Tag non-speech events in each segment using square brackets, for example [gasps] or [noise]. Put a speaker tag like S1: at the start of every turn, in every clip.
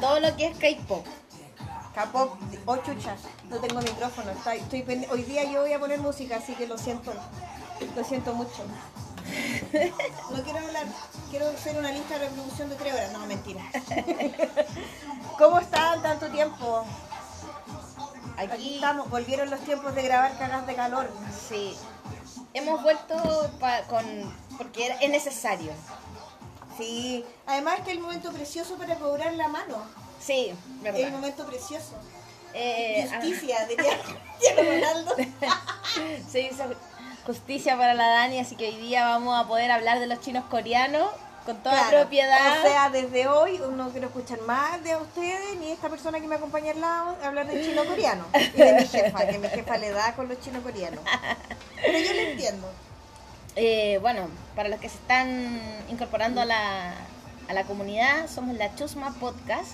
S1: Todo lo que es K-pop.
S2: K-pop, oh chucha, no tengo micrófono. está- estoy Hoy día yo voy a poner música, así que lo siento. Lo siento mucho. [laughs] No quiero hablar, quiero hacer una lista de reproducción de tres horas. No, mentira. [laughs] ¿Cómo están tanto tiempo? Aquí
S1: Aquí,
S2: estamos, volvieron los tiempos de grabar cagas de calor.
S1: sí. Hemos vuelto pa- con. porque es necesario.
S2: Sí, además que es el momento precioso para cobrar la mano.
S1: Sí,
S2: Es el
S1: verdad.
S2: momento precioso.
S1: Eh,
S2: Justicia, diría [laughs] Cristiano Ronaldo. [laughs]
S1: Se dice justicia para la Dani, así que hoy día vamos a poder hablar de los chinos coreanos con toda
S2: Claro,
S1: propiedad.
S2: O sea, desde hoy no quiero escuchar más de ustedes ni esta persona que me acompaña al lado hablar de chino coreano. Y de mi jefa, que mi jefa le da con los chinos coreanos. [laughs] Pero yo lo entiendo.
S1: Eh, bueno, para los que se están incorporando a la, a la comunidad, somos la Chusma Podcast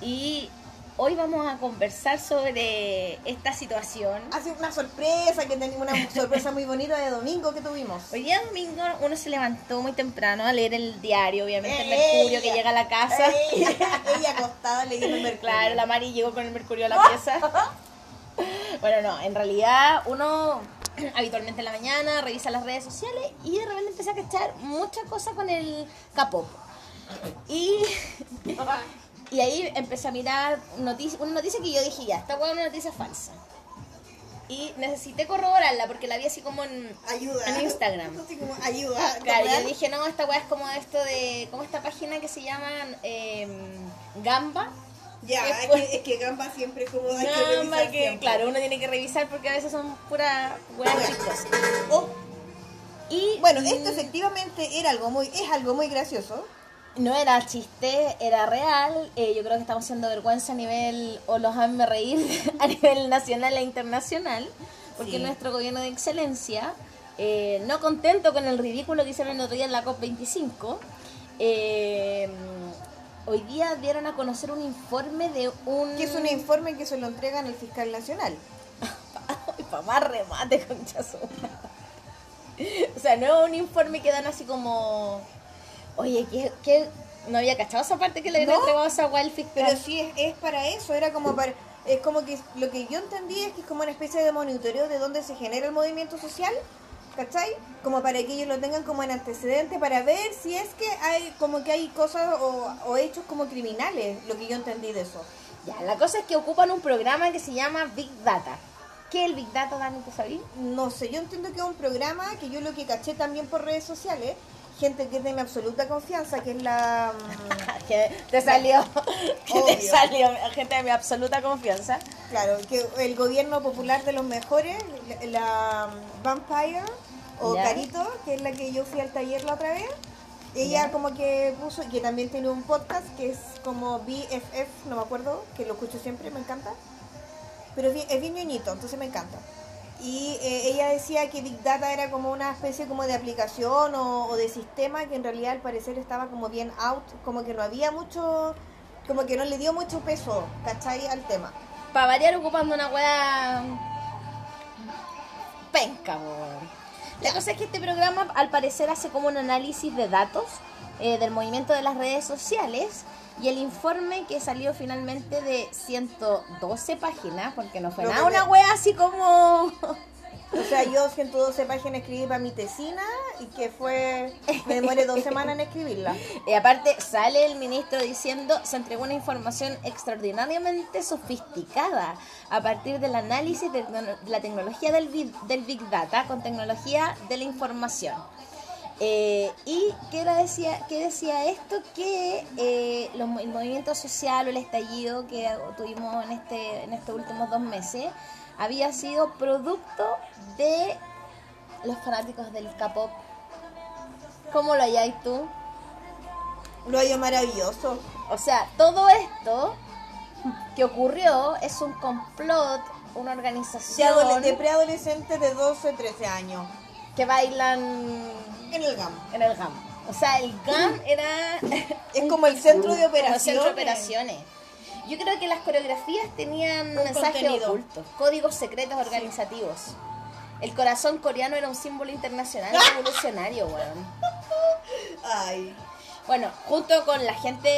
S1: y hoy vamos a conversar sobre esta situación.
S2: Hace una sorpresa, que tenemos una sorpresa muy bonita de domingo que tuvimos.
S1: Hoy día domingo uno se levantó muy temprano a leer el diario, obviamente el
S2: Ella.
S1: Mercurio que llega a la casa.
S2: Ella, ella acostada leyendo el [laughs] mercurio.
S1: Claro, la Mari llegó con el Mercurio a la pieza. [laughs] [laughs] Bueno, no, en realidad uno [clears throat] habitualmente en la mañana revisa las redes sociales y de repente empecé a cachar muchas cosas con el K-pop. Y, [laughs] y ahí empecé a mirar noticia, una noticia que yo dije, ya, esta hueá es una noticia falsa. Y necesité corroborarla porque la vi así como en,
S2: Ayuda.
S1: en Instagram.
S2: Así como ayuda.
S1: Claro, yo dije, no, esta weá es como esto de, como esta página que se llama em, Gamba.
S2: Ya, es que, es que Gamba siempre es como hay que
S1: Gamba,
S2: revisar
S1: que,
S2: siempre.
S1: claro, uno tiene que revisar porque a veces son puras weas chicos.
S2: Oh,
S1: Y
S2: bueno,
S1: mm,
S2: esto efectivamente era algo muy, es algo muy gracioso.
S1: no era chiste, era real. Eh, yo creo que estamos haciendo vergüenza a nivel, o los hazme reír, [laughs] a nivel nacional e internacional, porque
S2: Sí.
S1: nuestro gobierno de excelencia, eh, no contento con el ridículo que hicieron el otro día en la COP25, eh, hoy día dieron a conocer un informe de un...
S2: Que es un informe que se lo entregan al fiscal nacional. [laughs]
S1: para más remate, concha su madre. O sea, no es un informe que dan así como... Oye, ¿qué, qué? no había cachado esa parte que le habían
S2: No,
S1: entregado esa al fiscal.
S2: Pero sí es, es para eso, era como para... Es como que lo que yo entendí es que es como una especie de monitoreo de dónde se genera el movimiento social, ¿cachai? Como para que ellos lo tengan como en antecedente para ver si es que hay como que hay cosas o, o hechos como criminales, lo que yo entendí de eso.
S1: Ya, la cosa es que ocupan un programa que se llama Big Data. ¿Qué es el Big Data, Dani? ¿Tú sabías?
S2: No sé, yo entiendo que es un programa que yo lo que caché también por redes sociales, gente que es de mi absoluta confianza, que es la... mm, [laughs]
S1: que te salió, [laughs] que te salió gente de mi absoluta confianza.
S2: Claro, que el gobierno popular de los mejores, la, Vampire o
S1: Ya.
S2: Carito, que es la que yo fui al taller la otra vez, ella
S1: Ya.
S2: como que puso, que también tiene un podcast que es como BFF, no me acuerdo, que lo escucho siempre, me encanta, pero es bien, es bien ñoñito, entonces me encanta. Y eh, ella decía que Big Data era como una especie como de aplicación o, o de sistema que en realidad al parecer estaba como bien out, como que no había mucho, como que no le dio mucho peso, ¿cachai? Al tema.
S1: Para variar ocupando una weá penca, weón. La cosa es que este programa al parecer hace como un análisis de datos eh, del movimiento de las redes sociales y el informe que salió finalmente de 112 páginas, porque no fue
S2: Lo
S1: nada
S2: que
S1: una
S2: me-
S1: wea así como... [laughs]
S2: O sea, yo 112 páginas escribí para mi tesina y que fue, me demoré dos semanas en escribirla. [laughs]
S1: Y aparte sale el ministro diciendo se entregó una información extraordinariamente sofisticada a partir del análisis de tecno- la tecnología del big, del big Data con tecnología de la información. Eh, y qué decía, qué decía esto que eh, los el movimiento social o el estallido que tuvimos en este en estos últimos dos meses había sido producto de los fanáticos del K-pop. ¿Cómo lo halláis tú?
S2: Lo hallo maravilloso.
S1: O sea, todo esto que ocurrió es un complot, una organización
S2: de preadolescentes de 12, 13 años.
S1: que bailan
S2: En el GAM.
S1: en el GAM. O sea, el GAM era [laughs]
S2: Es como el centro de
S1: como el
S2: operaciones.
S1: centro de operaciones. Yo creo que las coreografías tenían
S2: Un
S1: ocultos, códigos secretos organizativos. El corazón coreano era un símbolo internacional [laughs] revolucionario, weón.
S2: Ay.
S1: Bueno, junto con la gente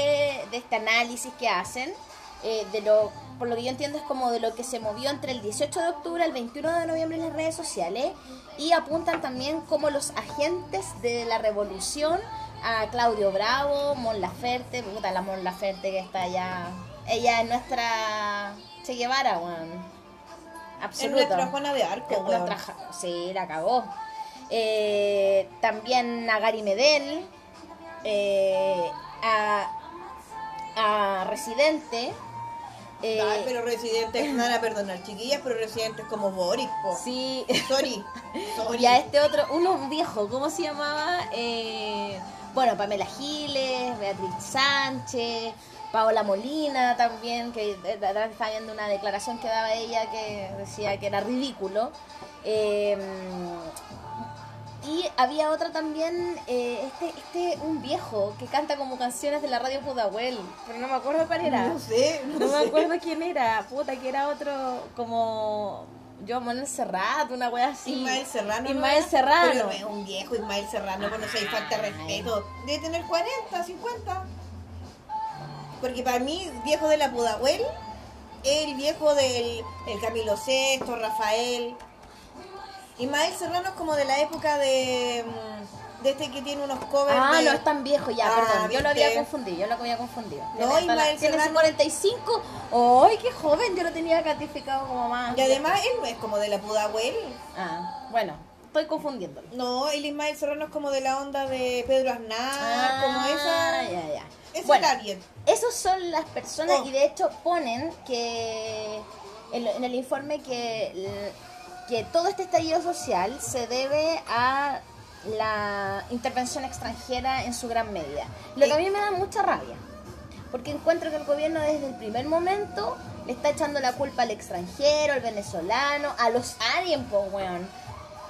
S1: de este análisis que hacen, eh, de lo, por lo que yo entiendo es como de lo que se movió entre el 18 de octubre al 21 de noviembre en las redes sociales y apuntan también como los agentes de la revolución a Claudio Bravo, Mon Laferte, puta la Mon Laferte que está allá, ella es nuestra Che Guevara, weón.
S2: Es
S1: Absoluto.
S2: nuestra Juana de Arco,
S1: Es
S2: weón.
S1: sí, la cagó. Eh, también a Gary Medel, eh, a, a Residente. Eh,
S2: Ay, pero residentes, van a perdonar, chiquillas, pero residentes como Boris, po.
S1: sí,
S2: Sorry. [laughs] Sorry.
S1: y a este otro, uno viejo, ¿cómo se llamaba? Eh, bueno, Pamela Giles, Beatriz Sánchez, Paola Molina también, que eh, verdad estaba viendo una declaración que daba ella que decía que era ridículo. Eh, y había otra también, eh, este, este, un viejo que canta como canciones de la radio Pudahuel, pero no me acuerdo cuál era.
S2: No sé, no,
S1: No me acuerdo quién era, puta, que era otro como yo Manuel Serrat, una wea así.
S2: Ismael Serrano. ¿no
S1: Ismael? Serrano.
S2: Pero es un viejo Ismael Serrano, no sé, falta de respeto. Debe tener 40, 50. Porque para mí, viejo de la Pudahuel, el viejo del el Camilo VI, Rafael. Ismael Serrano es como de la época de, mm, de este que tiene unos covers
S1: Ah,
S2: de...
S1: no es tan viejo ya,
S2: Ah,
S1: perdón. Yo lo había confundido, yo lo había confundido.
S2: No, Ismael
S1: Tiene
S2: Serrano.
S1: 45. ¡Ay, qué joven! Yo lo tenía catificado como más.
S2: Y además él no es como de la Pudahuel.
S1: Ah, bueno, estoy confundiéndolo.
S2: No, el Ismael Serrano es como de la onda de Pedro Aznar,
S1: Ah,
S2: como esa...
S1: Ya, ya.
S2: Ese
S1: Bueno,
S2: target.
S1: Esos son las personas
S2: Oh.
S1: y de hecho ponen que en, en el informe que, que todo este estallido social se debe a la intervención extranjera en su gran medida. Lo que a mí me da mucha rabia, porque encuentro que el gobierno desde el primer momento le está echando la culpa al extranjero, al venezolano, a los aliens, po, weón.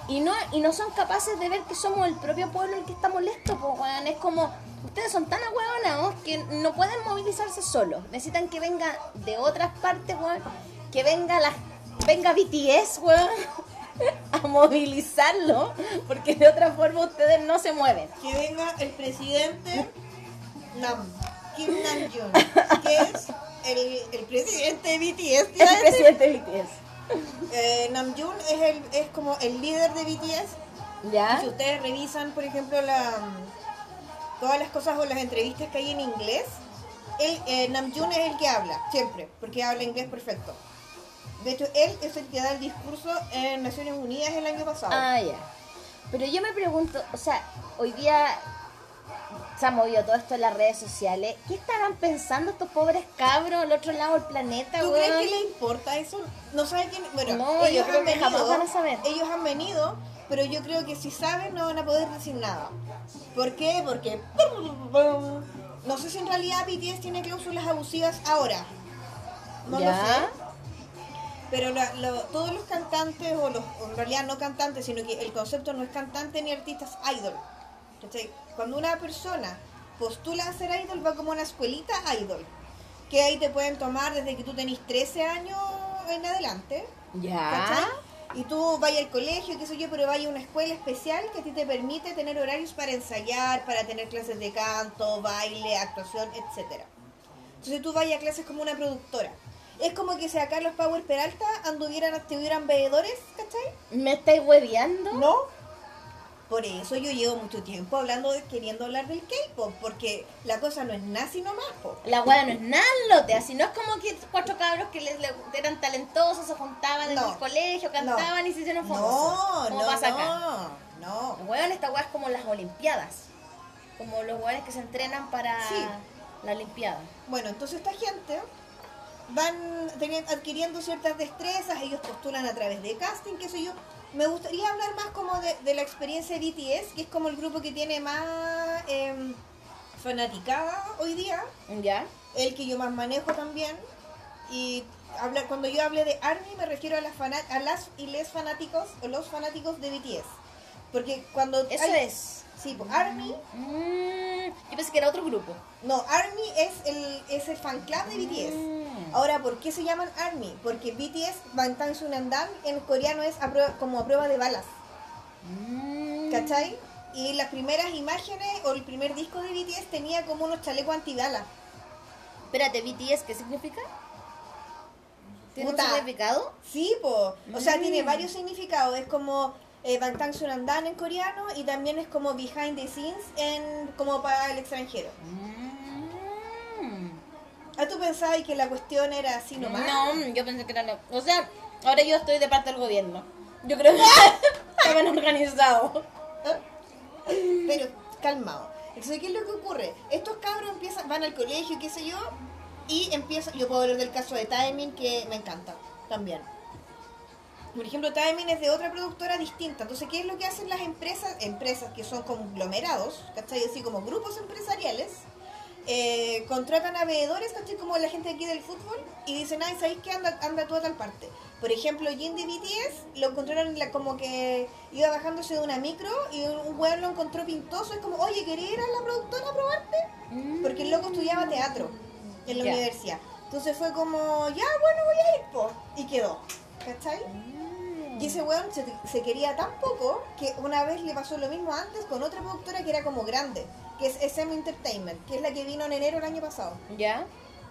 S1: Y no, y no son capaces de ver que somos el propio pueblo el que está molesto, pues, weón. Es como, ustedes son tan ahueonados que no pueden movilizarse solos. Necesitan que venga de otras partes, weón. Que venga la, venga BTS, weón. A movilizarlo, porque de otra forma ustedes no se mueven.
S2: que venga el presidente Nam, Kim Nam-jung, [laughs] que es el, el presidente de BTS. ¿ya
S1: El presidente de BTS.
S2: Eh, Namjoon es, el, es como el líder de BTS.
S1: ¿Ya?
S2: Si ustedes revisan, por ejemplo, la, todas las cosas o las entrevistas que hay en inglés, él, eh, Namjoon es el que habla, siempre, porque habla inglés perfecto. De hecho, él es el que da el discurso en Naciones Unidas el año pasado.
S1: Ah, ya. Pero yo me pregunto, o sea, hoy día se ha movido todo esto en las redes sociales. ¿Qué estarán pensando estos pobres cabros al otro lado del planeta,
S2: ¿Tú
S1: weón?
S2: crees que le importa eso? No saben quién. Bueno,
S1: No, yo
S2: ellos
S1: creo
S2: han
S1: que jamás
S2: venido.
S1: van a saber.
S2: Ellos han venido, pero yo creo que si saben no van a poder decir nada. ¿Por qué? Porque. No sé si en realidad BTS tiene cláusulas abusivas ahora. No
S1: ¿Ya?
S2: lo sé. Pero la- lo- todos los cantantes, o, los, o en realidad no cantantes, sino que el concepto no es cantante ni artistas idol. ¿Cachai? Cuando una persona postula a ser idol, va como una escuelita idol. Que ahí te pueden tomar desde que tú tenés 13 años en adelante.
S1: ¿Ya?
S2: ¿cachai? Y tú vayas al colegio, qué sé yo, pero vaya a una escuela especial que a ti te permite tener horarios para ensayar, para tener clases de canto, baile, actuación, etcétera. Entonces tú vayas a clases como una productora. Es como que si a Carlos Power Peralta anduvieran, estuvieran veedores, ¿cachai?
S1: ¿Me estáis hueveando?
S2: ¿No? Por eso yo llevo mucho tiempo hablando, de- queriendo hablar del K-pop, porque la cosa no es nazi nomás, po.
S1: La weá no es nada lote, así no es como que cuatro cabros que les, les- eran talentosos, se juntaban en
S2: No.
S1: el colegio, cantaban y se hicieron famosos.
S2: No,
S1: como
S2: no,
S1: pasa acá.
S2: no, no.
S1: Weón, esta weá es como las olimpiadas. Como los weones que se entrenan para
S2: Sí.
S1: la olimpiada.
S2: Bueno, entonces esta gente van teni- adquiriendo ciertas destrezas, ellos postulan a través de casting, qué sé yo. Me gustaría hablar más como de, de la experiencia de BTS, que es como el grupo que tiene más em, fanaticada hoy día,
S1: ¿Ya?
S2: el que yo más manejo también. Y habla, cuando yo hable de ARMY me refiero a, las a las y les fanáticos, o los fanáticos de BTS. Porque cuando...
S1: Eso
S2: hay-
S1: es.
S2: Sí, pues, ARMY
S1: Mm, yo pensé que era otro grupo.
S2: no, ARMY es el, es el fan club de BTS.
S1: Mm.
S2: Ahora, ¿por qué se llaman ARMY? Porque BTS, Bangtan Sonyeondan, en coreano es a prueba- como a prueba de balas.
S1: Mm.
S2: ¿Cachai? Y las primeras imágenes o el primer disco de BTS tenía como unos chalecos antibala.
S1: Espérate, BTS, ¿qué significa? ¿Tiene
S2: Puta.
S1: un significado?
S2: Sí, po. O sea,
S1: Mm.
S2: tiene varios significados. Es como eh, Bangtan Surandan en coreano y también es como behind the scenes en como para el extranjero.
S1: Mm.
S2: Ah, tú pensabas que la cuestión era así nomás.
S1: No, yo pensé que era lo... O sea, ahora yo estoy de parte del gobierno. Yo creo que [laughs] estaban organizados.
S2: Pero calmado. Entonces, ¿qué es lo que ocurre? Estos cabros empiezan, van al colegio, qué sé yo, y empiezan. Yo puedo hablar del caso de Timing, que me encanta también. Por ejemplo, Timing es de otra productora distinta. Entonces, ¿qué es lo que hacen las empresas? Empresas que son conglomerados, ¿cachai? Así como grupos empresariales. eh, contratan a veedores, ¿cachai? Como la gente aquí del fútbol, y dicen, ay, ¿sabéis qué? Anda, anda tú a tal parte. Por ejemplo, Jin de BTS lo encontraron en la- como que iba bajándose de una micro y un, weón lo encontró pintoso. Es como, oye, ¿quería ir a la productora a probarte? Porque el loco estudiaba teatro en la universidad. Entonces fue como, ya, bueno, voy a ir, po. Y quedó. ¿Cachai? Y ese weón se, se quería tan poco que una vez le pasó lo mismo antes con otra productora que era como grande, que es SM Entertainment, que es la que vino en enero el año pasado.
S1: ¿Ya?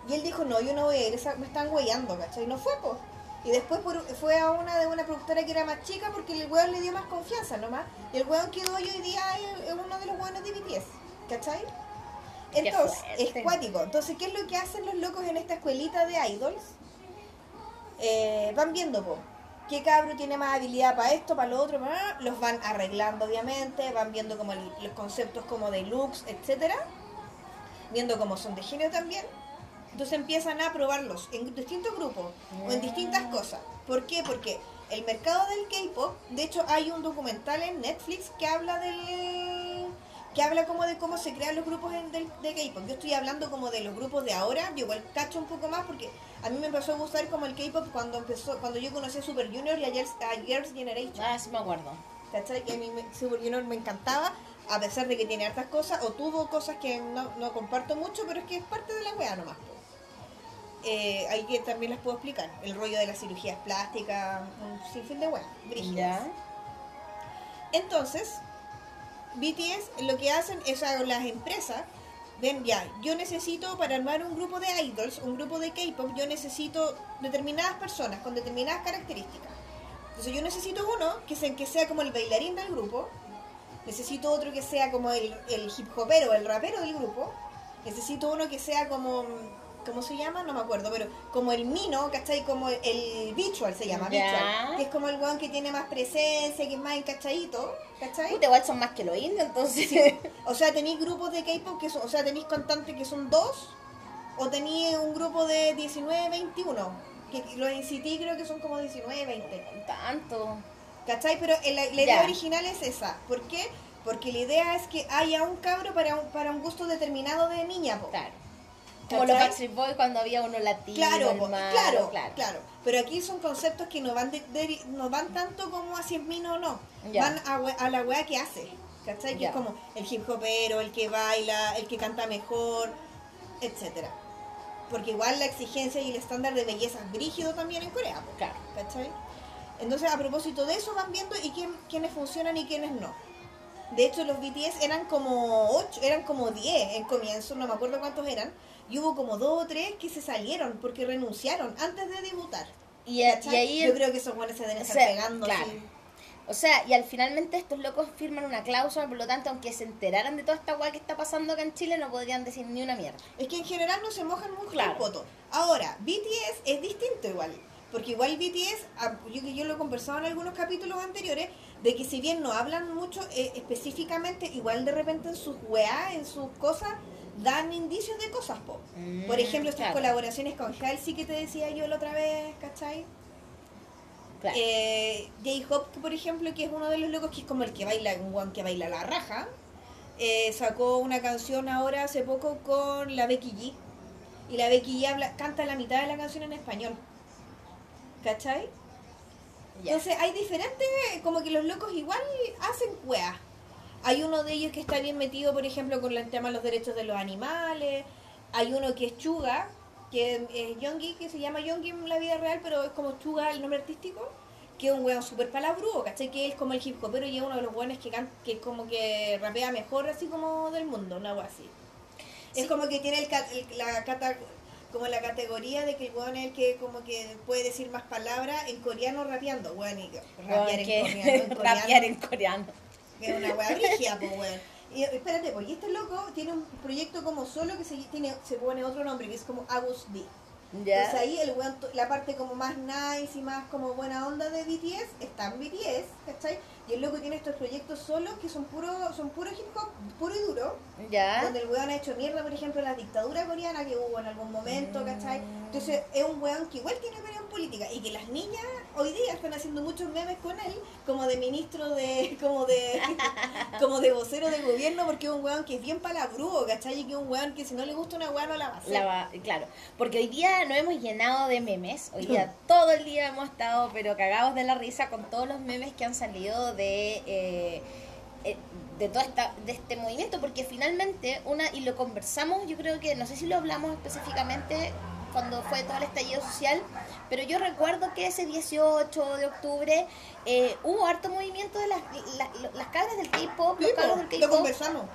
S2: Y él dijo, no, yo no voy a ir, me están weyando, ¿cachai? Y no fue, pues. Y después fue a una de una productora que era más chica porque el weón le dio más confianza nomás. Y el weón quedó hoy día es uno de los weones de BTS, ¿cachai? Entonces, es cuático. Entonces, ¿qué es lo que hacen los locos en esta escuelita de idols? Eh, van viendo, po, qué cabro tiene más habilidad para esto, para lo otro, para- los van arreglando obviamente, van viendo como el- los conceptos como de looks, etcétera, viendo cómo son de género también. Entonces empiezan a probarlos en distintos grupos o en distintas cosas. ¿Por qué? Porque el mercado del K-pop, de hecho hay un documental en Netflix que habla del que habla como de cómo se crean los grupos en- de K-pop. Yo estoy hablando como de los grupos de ahora, yo igual cacho un poco más porque a mí me empezó a gustar como el K-pop cuando empezó cuando yo conocí a Super Junior y a Girls, a Girls' Generation.
S1: Ah, sí me acuerdo.
S2: ¿Cachai? Que a mí me- Super Junior me encantaba, a pesar de que tiene hartas cosas, o tuvo cosas que no, no comparto mucho, pero es que es parte de la wea nomás. Eh, ahí que también les puedo explicar. El rollo de las cirugías plásticas, un sinfín de weas. brígidas.
S1: ¿Ya?
S2: Entonces, BTS lo que hacen es las empresas, ven ya, yo necesito para armar un grupo de idols, un grupo de K-pop, yo necesito determinadas personas con determinadas características. Entonces yo necesito uno que, se, que sea como el bailarín del grupo, necesito otro que sea como el, el hip hopero, el rapero del grupo, necesito uno que sea como, ¿cómo se llama? No me acuerdo, pero como el mino, ¿cachai? Como el, el visual se llama,
S1: Ya.
S2: que es como el weón que tiene más presencia, que es más encachadito, ¿cachai?
S1: Puta, igual son más que los indios, entonces.
S2: O sea, tenéis grupos de K-pop que son, o sea, tenéis cantantes que son dos, o tenéis un grupo de 19, 21, que los NCT creo que son como 19, 20.
S1: Tanto.
S2: ¿Cachai? Pero el- la, la idea
S1: Ya.
S2: original es esa. ¿Por qué? Porque la idea es que haya un cabro para un, para un gusto determinado de niña, po.
S1: Claro. Como los. Backstreet Boys cuando había uno latino,
S2: Claro,
S1: hermano,
S2: claro,
S1: claro.
S2: claro, Pero aquí son conceptos que no van de, de- no van tanto como a si es mino o no. Van a, la weá que hace. ¿Cachai? Que es como el hip hopero, el que baila, el que canta mejor, etcétera. Porque igual la exigencia y el estándar de belleza es brígido también en Corea.
S1: Claro.
S2: ¿Cachai? Entonces, a propósito de eso, van viendo y quién, quiénes funcionan y quiénes no. De hecho, los BTS eran como 8, eran como 10 en comienzo, no me acuerdo cuántos eran. Y hubo como 2 o 3 que se salieron porque renunciaron antes de debutar.
S1: Y, ahí.
S2: Yo creo que esos buenos se deben
S1: o
S2: estar
S1: sea,
S2: pegando.
S1: claro.
S2: así.
S1: O sea, y al finalmente estos locos firman una cláusula, por lo tanto, aunque se enteraran de toda esta weá que está pasando acá en Chile, no podrían decir ni una mierda.
S2: Es que en general no se mojan mucho
S1: Claro.
S2: el poto. Ahora, BTS es distinto igual. Porque igual BTS, ah, yo que yo lo he conversado en algunos capítulos anteriores, de que si bien no hablan mucho eh, específicamente, igual de repente en sus weá, en sus cosas, dan indicios de cosas, po.
S1: Mm,
S2: Por ejemplo, estas
S1: claro.
S2: colaboraciones con Halsey que te decía yo la otra vez, ¿cachai?
S1: Claro.
S2: Eh, J-Hope, por ejemplo, que es uno de los locos que es como el que baila, un guan que baila la raja, eh, sacó una canción ahora hace poco con la Becky G. Y la Becky G habla, canta la mitad de la canción en español. ¿Cachai? Entonces hay diferentes, como que los locos igual hacen weas. Hay uno de ellos que está bien metido, por ejemplo, con el tema de los derechos de los animales. Hay uno que es Chuga, que es Yongi, que se llama Yongi en la vida real, pero es como Chuga el nombre artístico, que es un weón súper palabrudo, ¿cachai? Que es como el hip hopero y es uno de los weones que, can- que como que rapea mejor así como del mundo, una wea así. Es como que tiene el, el- la cata, como la categoría de que el weón es el que como que puede decir más palabras en coreano rapeando, weón, y rapear en
S1: que-
S2: coreano, en [laughs] coreano,
S1: rapear en coreano.
S2: que es una wea brígida, pues weón. Y espérate, pues, y este loco tiene un proyecto como solo que se, tiene, se pone otro nombre, que es como Agus D.
S1: Ya.
S2: Entonces ahí el weón, la parte como más nice y más como buena onda de BTS está en BTS, ¿cachai? Y el loco tiene estos proyectos solos que son puro, son puro hip hop, puro y duro,
S1: Ya.
S2: donde el weón ha hecho mierda, por ejemplo, la dictadura coreana que hubo en algún momento, ¿cachai? Entonces es un weón que igual tiene política y que las niñas hoy día están haciendo muchos memes con él, como de ministro de, [laughs] como de, [laughs] como de vocero de gobierno, porque es un weón que es bien palabrudo, ¿cachai? Y que es un weón que si no le gusta una weón no la va a hacer.
S1: La va- claro, porque hoy día nos hemos llenado de memes, hoy día [laughs] todo el día hemos estado pero cagados de la risa con todos los memes que han salido de eh, eh, de todo esta, de este movimiento, porque finalmente una, y lo conversamos, yo creo que, no sé si lo hablamos específicamente cuando fue todo el estallido social, pero yo recuerdo que ese 18 de octubre eh, hubo harto movimiento de las, la- las cabras del K-pop,
S2: Sí,
S1: los cabros del K-pop.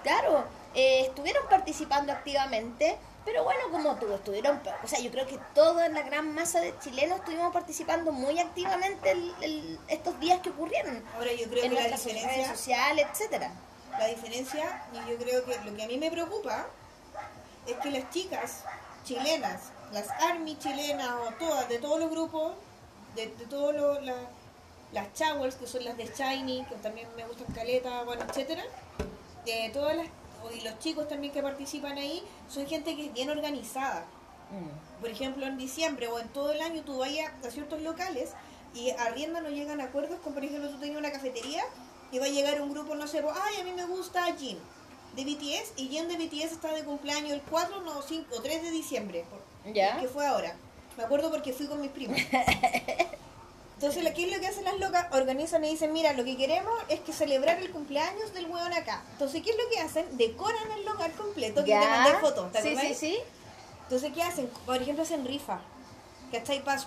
S1: Claro, eh, estuvieron participando activamente, pero bueno, como tú, estuvieron, o sea, yo creo que toda la gran masa de chilenos estuvimos participando muy activamente el- el- estos días que ocurrieron
S2: Ahora yo creo
S1: en
S2: que la
S1: nuestras redes
S2: diferencia,
S1: sociales, etcétera.
S2: la diferencia, y yo creo que lo que a mí me preocupa es que las chicas chilenas, las army chilenas o todas, de todos los grupos, de, de todos los, la- las chowers, que son las de Shiny, que también me gustan caleta, bueno, etcétera, de todas las, y los chicos también que participan ahí, son gente que es bien organizada.
S1: Mm.
S2: por ejemplo, en diciembre o en todo el año tú vayas a ciertos locales y arriendan o llegan a acuerdos con, por ejemplo, tú tenías una cafetería y va a llegar un grupo, no sé, pues, ay, a mí me gusta Jin de BTS y Jin de BTS está de cumpleaños el 4, no, 5 o 3 de diciembre, por-
S1: ¿Ya?
S2: que fue ahora. Me acuerdo porque fui con mis primos. [laughs] Entonces, ¿qué es lo que hacen las locas? Organizan y dicen, mira, lo que queremos es que celebrar el cumpleaños del hueón acá. Entonces, ¿qué es lo que hacen? Decoran el local completo, que te mandé fotos, ¿te
S1: sí, sí, sí.
S2: Entonces, ¿qué hacen? Por ejemplo, hacen rifa. ¿Cachai? Para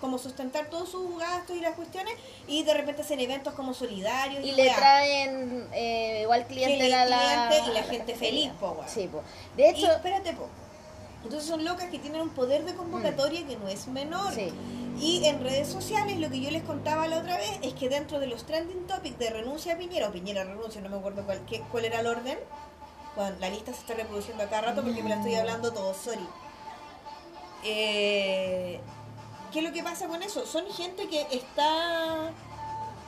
S2: como sustentar todos sus gastos y las cuestiones. Y de repente hacen eventos como solidarios.
S1: Y le
S2: weá.
S1: traen eh, igual cliente la,
S2: y la
S1: a
S2: gente feliz, po, weón.
S1: Sí, po. De
S2: Y
S1: hecho,
S2: espérate, po. Entonces son locas que tienen un poder de convocatoria que no es menor.
S1: Sí.
S2: Y en redes sociales, lo que yo les contaba la otra vez es que dentro de los trending topics de renuncia a Piñera, o Piñera renuncia, no me acuerdo cuál, qué- cuál era el orden. Bueno, la lista se está reproduciendo a cada rato porque me la estoy hablando todo, sorry. Eh, ¿Qué es lo que pasa con eso? Son gente que está...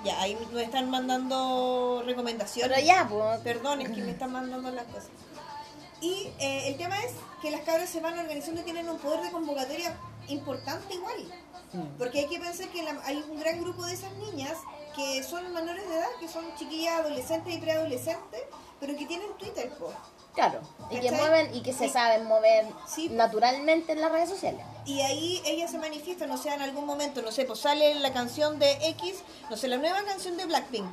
S2: Ya, ahí nos están mandando recomendaciones.
S1: pero ya, pues.
S2: Perdón, es que me están mandando las cosas. Y eh, el tema es que las cabras se van organizando y tienen un poder de convocatoria importante igual. Porque hay que pensar que la- hay un gran grupo de esas niñas que son menores de edad, que son chiquillas adolescentes y preadolescentes, pero que tienen Twitter, po.
S1: Claro, y que mueven y que se saben mover
S2: Sí.
S1: naturalmente en las redes sociales.
S2: Y ahí ellas se manifiestan, o sea, en algún momento, no sé, pues sale la canción de X, no sé, la nueva canción de Blackpink.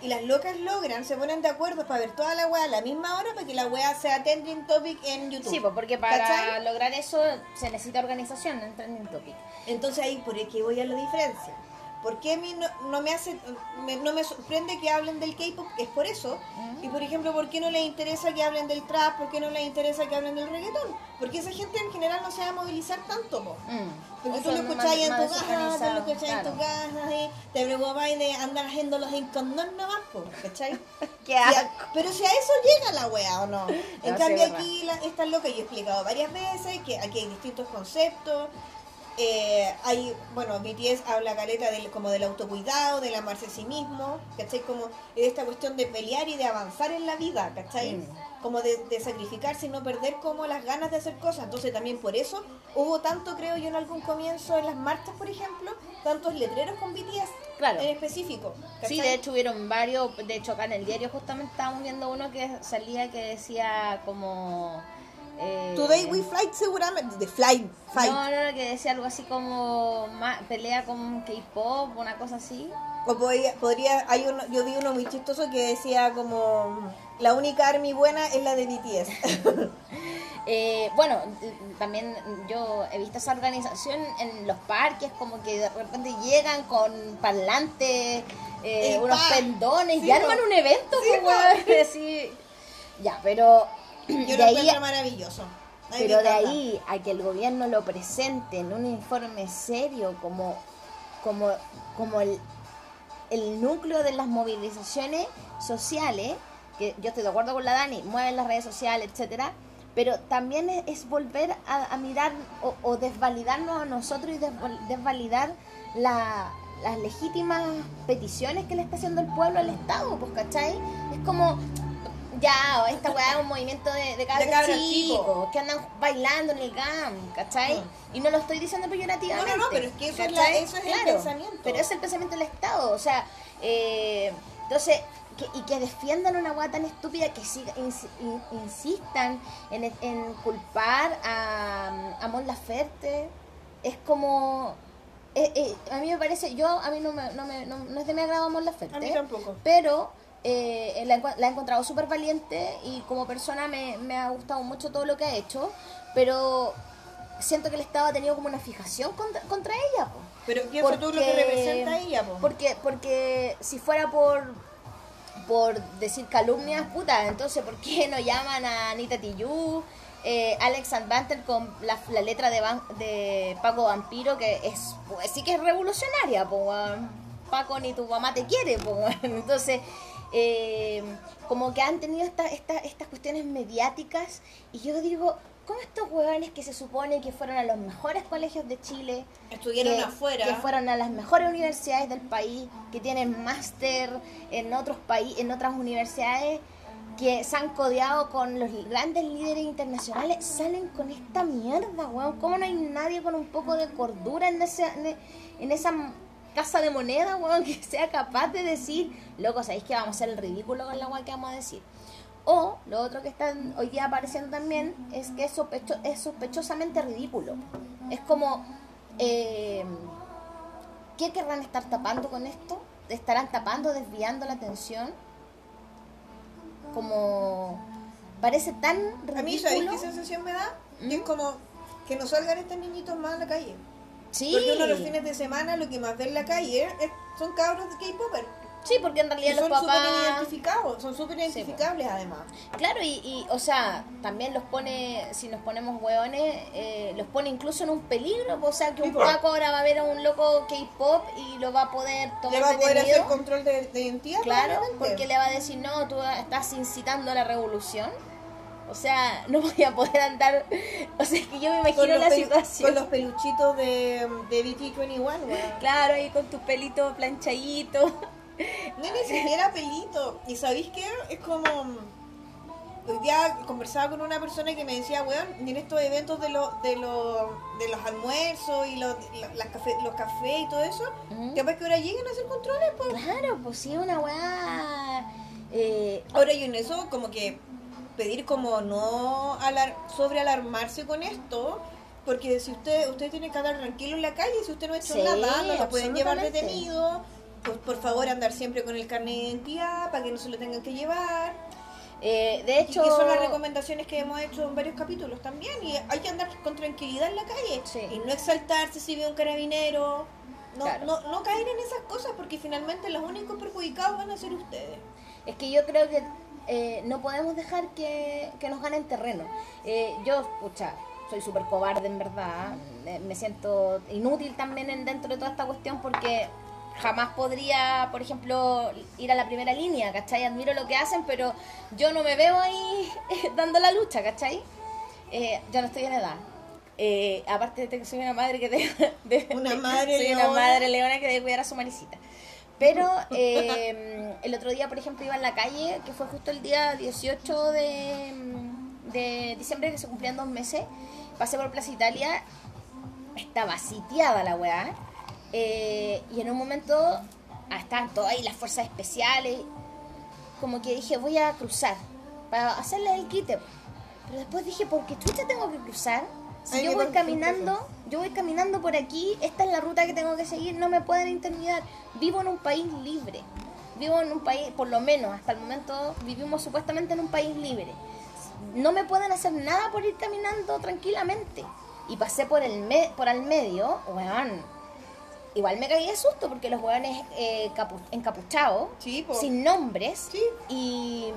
S2: Y las locas logran, se ponen de acuerdo para ver toda la weá a la misma hora para que la weá sea trending topic en YouTube.
S1: Sí, pues porque para
S2: ¿Cachai?
S1: lograr eso se necesita organización en Trending Topic.
S2: Entonces ahí por qué voy a la diferencia. ¿Por qué a mí no, no me hace, me- no me sorprende que hablen del K-pop? Es por eso.
S1: Mm.
S2: Y por ejemplo, ¿por qué no les interesa que hablen del trap? ¿Por qué no les interesa que hablen del reggaetón? Porque esa gente en general no se va a movilizar tanto, po.
S1: Mm.
S2: Porque tú lo
S1: son
S2: escuchás
S1: más-
S2: en tu casa, tú lo
S1: desorganizados,
S2: escuchás en
S1: claro.
S2: tu casa, y te preocupáis de andar haciéndolos en condón nomás, po, ¿cachai? [laughs]
S1: Qué
S2: a- pero si a eso llega la wea o no. [laughs] En
S1: No,
S2: cambio
S1: sí, es
S2: aquí la, esta loca, yo he explicado varias veces que aquí hay distintos conceptos. Eh, hay, bueno, BTS habla caleta del, como del autocuidado, del amarse a sí mismo, ¿cachai? Como de esta cuestión de pelear y de avanzar en la vida, ¿cachai?
S1: Mm.
S2: Como de, de sacrificarse y no perder como las ganas de hacer cosas. Entonces también por eso hubo tanto, creo yo, en algún comienzo en las marchas, por ejemplo, tantos letreros con BTS
S1: Claro.
S2: en específico.
S1: Sí,
S2: ¿cachai?
S1: de hecho hubieron varios, de hecho acá en el diario justamente estábamos viendo uno que salía que decía como... eh,
S2: Today we fight seguramente, de fly, fight.
S1: No, no, no, que decía algo así como ma- pelea con K-pop, una cosa así.
S2: O podría, podría hay uno, yo vi uno muy chistoso que decía como la única army buena es la de BTS. [laughs]
S1: Eh, bueno, también yo he visto esa organización en los parques, como que de repente llegan con parlantes, eh, unos
S2: pa,
S1: pendones
S2: sí,
S1: y arman un evento,
S2: Sí,
S1: pues,
S2: po.
S1: weón, [laughs] así. Ya, pero
S2: Yo [clears throat]
S1: de
S2: lo
S1: ahí,
S2: encuentro maravilloso.
S1: Pero de ahí a que el gobierno lo presente en un informe serio como, como, como el, el núcleo de las movilizaciones sociales, que yo estoy de acuerdo con la Dani, mueven las redes sociales, etcétera, pero también es, es volver a, a mirar o, o desvalidarnos a nosotros y desval- desvalidar la- las legítimas peticiones que le está haciendo el pueblo al Estado, pues, ¿cachai? Es como, ya, esta weá es un movimiento de, de cabros
S2: cabros
S1: chicos,
S2: chicos.
S1: que andan bailando en el GAM, ¿cachai?
S2: Mm.
S1: Y no lo estoy diciendo peyorativamente.
S2: No, no, no, pero es que eso es la-
S1: ¿cachai?
S2: eso es el pensamiento.
S1: Pero es el pensamiento del Estado, o sea, eh, entonces, que, y que defiendan una weá tan estúpida que siga, ins- in- insistan en, en culpar a, a Mon Laferte, es como... eh, eh, a mí me parece, yo, a mí no, me, no, me, no, no es de mi agrado Mon Laferte.
S2: A mí tampoco.
S1: Pero eh, la, la he encontrado súper valiente y como persona me, me ha gustado mucho todo lo que ha hecho, pero siento que el Estado ha tenido como una fijación contra, contra ella. po.
S2: Pero piensa tú lo que representa ella, po.
S1: Porque, porque si fuera por por decir calumnias, puta, entonces ¿por qué no llaman a Anita Tijoux, eh, Alex Advanter con la, la letra de, Van- de Paco Vampiro, que es, pues sí que es revolucionaria, po. Paco ni tu mamá te quiere, po, [laughs] entonces eh, como que han tenido esta, esta- estas cuestiones mediáticas y yo digo, ¿cómo estos huevones que se supone que fueron a los mejores colegios de Chile,
S2: Estudiaron
S1: que,
S2: afuera.
S1: que fueron a las mejores universidades del país, que tienen máster en otros países, en otras universidades, que se han codeado con los grandes líderes internacionales, salen con esta mierda, weón. ¿Cómo no hay nadie con un poco de cordura en, ese, en esa casa de moneda, weón, [laughs] que sea capaz de decir, loco, ¿sabéis que vamos a hacer el ridículo con la weón que vamos a decir? O lo otro que está hoy día apareciendo también es que es, sospecho- es sospechosamente ridículo. Es como, eh, ¿qué querrán estar tapando con esto? ¿Estarán tapando, desviando la atención? Como, parece tan ridículo.
S2: A mí, ¿sabéis qué sensación me da? Que es
S1: ¿Mm?
S2: como que no salgan estos niñitos más a la calle.
S1: Sí.
S2: Porque uno los fines de semana lo que más ve en la calle es- son cabros de K-Popper.
S1: Sí, porque en realidad
S2: son
S1: los
S2: súper
S1: papás...
S2: identificados, son súper identificables además.
S1: Claro, y, y, o sea, también los pone, si nos ponemos hueones, eh, los pone incluso en un peligro. O sea, que un. Paco ahora va a ver a un loco K-pop y lo va a poder tomar
S2: Le va a poder
S1: detenido.
S2: hacer control de, de identidad.
S1: Claro, porque le va a decir, no, tú estás incitando a la revolución. O sea, [laughs] no voy a poder andar. O sea, es que yo me imagino la situación.
S2: con los peluchitos de, de BT21, weón.
S1: Claro, ahí con tu pelito planchadito.
S2: No, ni siquiera pelito. ¿Y sabéis qué? Es como... Hoy día conversaba con una persona que me decía, weón, en estos eventos de, los de, los de los almuerzos y los, la- las café, los cafés y todo eso,
S1: Ujú.
S2: capaz que ahora lleguen a hacer controles, pues.
S1: Claro, pues sí, una weá. Eh,
S2: Ahora yo en eso como que pedir como no alar sobre alarmarse con esto, porque si usted usted tiene que andar tranquilo en la calle, si usted no ha hecho
S1: Sí,
S2: nada, no lo pueden llevar detenido. Pues por favor andar siempre con el carnet de identidad para que no se lo tengan que llevar.
S1: eh, de
S2: Y
S1: hecho.
S2: que son las recomendaciones que hemos hecho en varios capítulos también. Y hay que andar con tranquilidad en la calle.
S1: Sí.
S2: Y no exaltarse si ve un carabinero. No,
S1: Claro.
S2: no, no caer en esas cosas porque finalmente los únicos perjudicados van a ser ustedes.
S1: Es que yo creo que eh, no podemos dejar que, que nos ganen terreno. Eh, yo, escucha, soy súper cobarde en verdad. Me siento inútil también en, dentro de toda esta cuestión porque jamás podría, por ejemplo, ir a la primera línea, ¿cachai? Admiro lo que hacen, pero yo no me veo ahí [laughs] dando la lucha, ¿cachai? Eh, yo no estoy en edad. Eh, aparte de que soy una madre que debe, [laughs] de-
S2: Una madre
S1: soy una madre leona que debe cuidar a su marisita. Pero eh, el otro día, por ejemplo, iba en la calle, que fue justo el día 18 de, de diciembre, que se cumplían dos meses. Pasé por Plaza Italia, estaba sitiada la weá. eh, y en un momento ah, estaban todas ahí las fuerzas especiales. Como que dije, voy a cruzar para hacerles el quite. Pero después dije, ¿por qué chucha tengo que cruzar? Si yo voy caminando, yo voy caminando por aquí, esta es la ruta que tengo que seguir, no me pueden intimidar. Vivo en un país libre. Vivo en un país, por lo menos hasta el momento, vivimos supuestamente en un país libre. no me pueden hacer nada por ir caminando tranquilamente. Y pasé por el me- por al medio, weón. Igual me caí de susto porque los weones eh, capu- encapuchados,
S2: Sí,
S1: sin nombres,
S2: Sí.
S1: y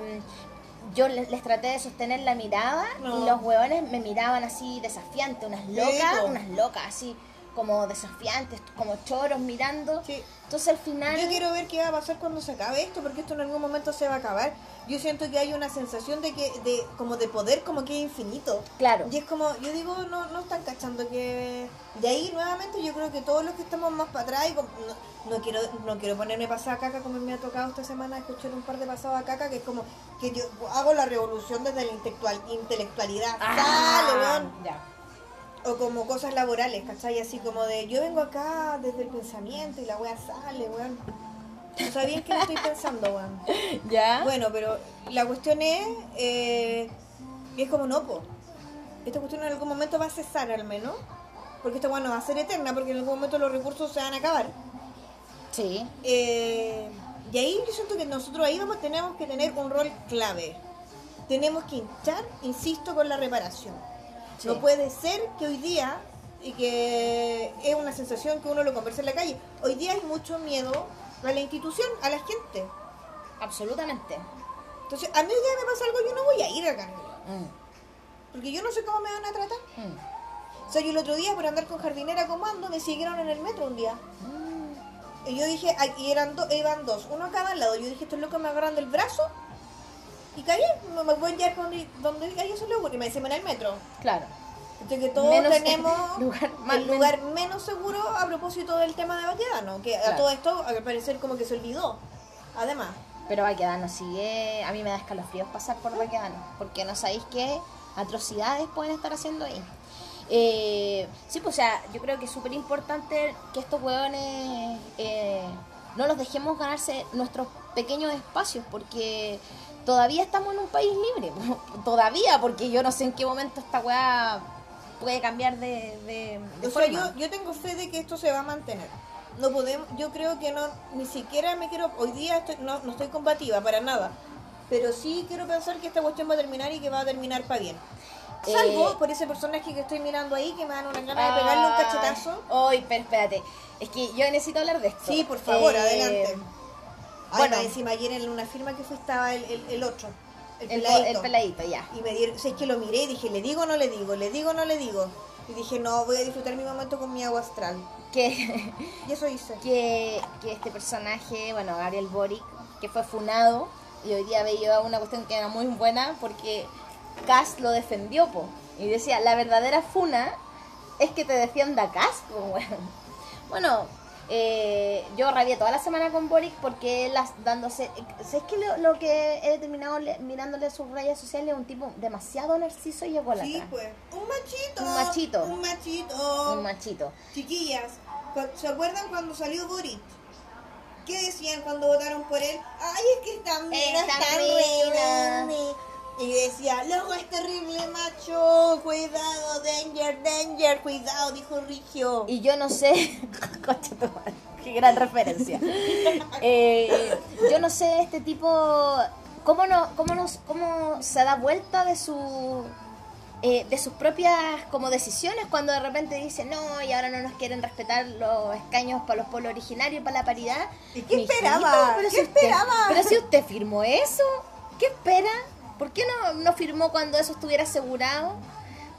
S1: yo les, les traté de sostener la mirada
S2: No.
S1: y los weones me miraban así desafiante, unas locas, unas locas así como desafiantes, como choros mirando.
S2: Sí.
S1: Entonces al final...
S2: Yo quiero ver qué va a pasar cuando se acabe esto, porque esto en algún momento se va a acabar. Yo siento que hay una sensación de que, de, como de poder, como que es infinito.
S1: Claro.
S2: Y es como, yo digo, no, no están cachando que... De ahí, nuevamente, yo creo que todos los que estamos más para atrás, y como- no, no quiero no quiero ponerme pasada caca como me ha tocado esta semana escuchar un par de pasadas caca, que es como que yo hago la revolución desde la intelectual, intelectualidad.
S1: Ah,
S2: Sale, weón.
S1: ya.
S2: O como cosas laborales, ¿cachai? Así como de, yo vengo acá desde el pensamiento y la wea sale, weón. No sabían que estoy pensando, weón. [laughs]
S1: ¿Ya?
S2: Bueno, pero la cuestión es, eh, es como no, po. Esta cuestión en algún momento va a cesar al menos, porque esta weá no va a ser eterna, porque en algún momento los recursos se van a acabar.
S1: Sí.
S2: Eh, y ahí yo siento que nosotros ahí vamos, tenemos que tener un rol clave. Tenemos que hinchar, insisto, con la reparación.
S1: Sí.
S2: No puede ser que hoy día, y que es una sensación que uno lo conversa en la calle, hoy día hay mucho miedo a la institución, a la gente.
S1: Absolutamente.
S2: Entonces, a mí hoy día me pasa algo, yo no voy a ir a cargar.
S1: Mm,
S2: Porque yo no sé cómo me van a tratar.
S1: mm.
S2: O sea, yo el otro día por andar con jardinera comando me siguieron en el metro un día.
S1: Mm.
S2: Y yo dije, ay, y eran dos, iban dos, uno a cada lado. Yo dije, estos locos me agarran del brazo y caí. No me voy a llevar donde, donde a ellos se les ocurre. Y me decían en el metro.
S1: Claro.
S2: Entonces que todos
S1: Menos-
S2: tenemos [laughs]
S1: lugar más-
S2: el lugar menos seguro a propósito del tema de Baquedano. Que a todo esto, al parecer, como que se olvidó. Además.
S1: Pero Baquedano sigue. A mí me da escalofríos pasar por Baquedano. Porque no sabéis qué atrocidades pueden estar haciendo ahí. Eh, sí, pues, o sea, yo creo que es súper importante que estos hueones eh, no los dejemos ganarse nuestros pequeños espacios. Porque todavía estamos en un país libre. [laughs] todavía, porque yo no sé en qué momento esta weá puede cambiar de, de, de
S2: O sea,
S1: forma.
S2: yo, yo tengo fe de que esto se va a mantener. No podemos, yo creo que no, ni siquiera me quiero, hoy día estoy, no, no estoy combativa para nada, pero sí quiero pensar que esta cuestión va a terminar y que va a terminar para bien. Salvo
S1: Eh,
S2: por ese personaje que estoy mirando ahí que me dan una gana de pegarle un cachetazo.
S1: Ay, pero espérate. Es que yo necesito hablar de esto.
S2: Sí, por favor,
S1: Eh,
S2: adelante. Ay,
S1: bueno.
S2: encima ayer en una firma que fue estaba el, el, el otro, el,
S1: El,
S2: peladito.
S1: el peladito, ya.
S2: Y me dieron, sé que lo miré y dije, ¿le digo o no le digo? ¿Le digo o no le digo? Y dije, no, voy a disfrutar mi momento con mi agua astral.
S1: Que, [laughs]
S2: Y eso hice.
S1: que, que este personaje, bueno, Gabriel Boric, que fue funado, y hoy día veía una cuestión que era muy buena porque Cass lo defendió, po. Y decía, la verdadera funa es que te defienda Cass, po, bueno. Bueno, eh, yo rabié toda la semana con Boric porque él las- dándose... ¿Sabes que lo, lo que he determinado le- mirándole sus redes sociales es un tipo demasiado narciso y ególatra?
S2: Sí, pues. Un machito.
S1: Un machito.
S2: Un machito.
S1: Un machito.
S2: Chiquillas, ¿se acuerdan cuando salió Boric? ¿Qué decían cuando votaron por él? Ay, es que está mina,
S1: mina.
S2: re Y decía, loco, es terrible macho, cuidado, danger, danger, cuidado, dijo Rigio.
S1: Y yo no sé, [laughs] Concha tu madre, qué gran referencia. [laughs] Eh, yo no sé este tipo, cómo no, cómo nos, cómo se da vuelta de su, eh, de sus propias como decisiones cuando de repente dice no y ahora no nos quieren respetar los escaños para los pueblos originarios para la paridad.
S2: ¿Y qué esperaba?
S1: pero
S2: ¿Qué
S1: si usted-
S2: esperaba?
S1: pero si usted firmó eso, ¿qué espera? ¿Por qué no, no firmó cuando eso estuviera asegurado?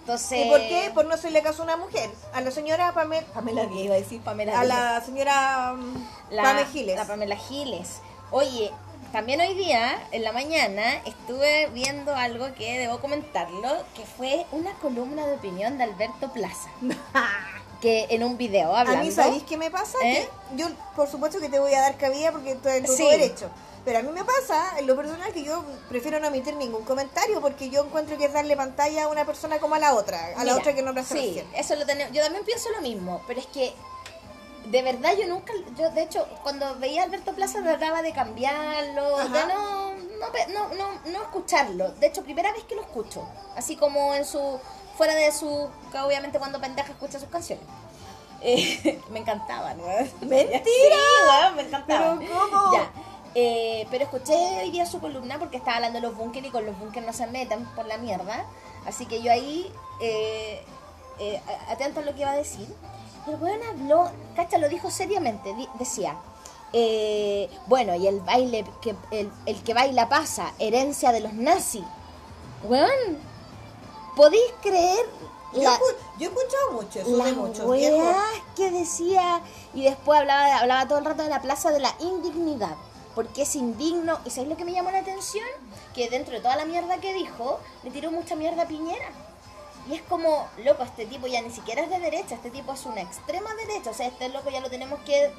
S1: Entonces,
S2: ¿Y por qué? Por no hacerle caso a una mujer. A la señora Pamela, Pamela iba a decir.
S1: Pamela
S2: a la señora um,
S1: la,
S2: Pame Giles.
S1: la Pamela Giles. Oye, también hoy día, en la mañana, estuve viendo algo que debo comentarlo, que fue una columna de opinión de Alberto Plaza. [laughs] que en un video
S2: A
S1: hablando...
S2: mí, ¿sabéis qué me pasa?
S1: ¿Eh?
S2: Que yo, por supuesto que te voy a dar cabida porque estoy en tu
S1: Sí.
S2: derecho. Pero a mí me pasa, en lo personal, que yo prefiero no emitir ningún comentario porque yo encuentro que es darle pantalla a una persona como a la otra, a la otra que no
S1: Sí,
S2: recién.
S1: eso lo tenemos. Yo también pienso lo mismo, pero es que de verdad yo nunca, yo de hecho cuando veía a Alberto Plaza trataba de cambiarlo,
S2: Ajá.
S1: de no no, no, no, no escucharlo. De hecho, primera vez que lo escucho, así como en su fuera de su, que obviamente cuando pendeja escucha sus canciones. Eh, [laughs] me encantaban, ¿no?
S2: ¡Mentira!
S1: Sí, me encantaban.
S2: ¿Pero cómo?
S1: Ya. Eh, pero escuché hoy día su columna porque estaba hablando de los búnkeres y con los búnkeres no se metan por la mierda. Así que yo ahí, eh, eh, atento a lo que iba a decir. El weón habló, cacha, lo dijo seriamente. di- decía, eh, bueno, y el baile, que el, el que baila pasa, herencia de los nazis. Weón, ¿podéis creer
S2: Yo,
S1: la,
S2: yo he escuchado mucho eso de
S1: las
S2: muchos viejos.
S1: weas que decía y después hablaba, hablaba todo el rato de la plaza de la indignidad porque es indigno. Y ¿sabéis lo que me llamó la atención? que dentro de toda la mierda que dijo le tiró mucha mierda a Piñera. Y es como, loco, este tipo ya ni siquiera es de derecha, este tipo es una extrema derecha, o sea, este loco ya lo tenemos que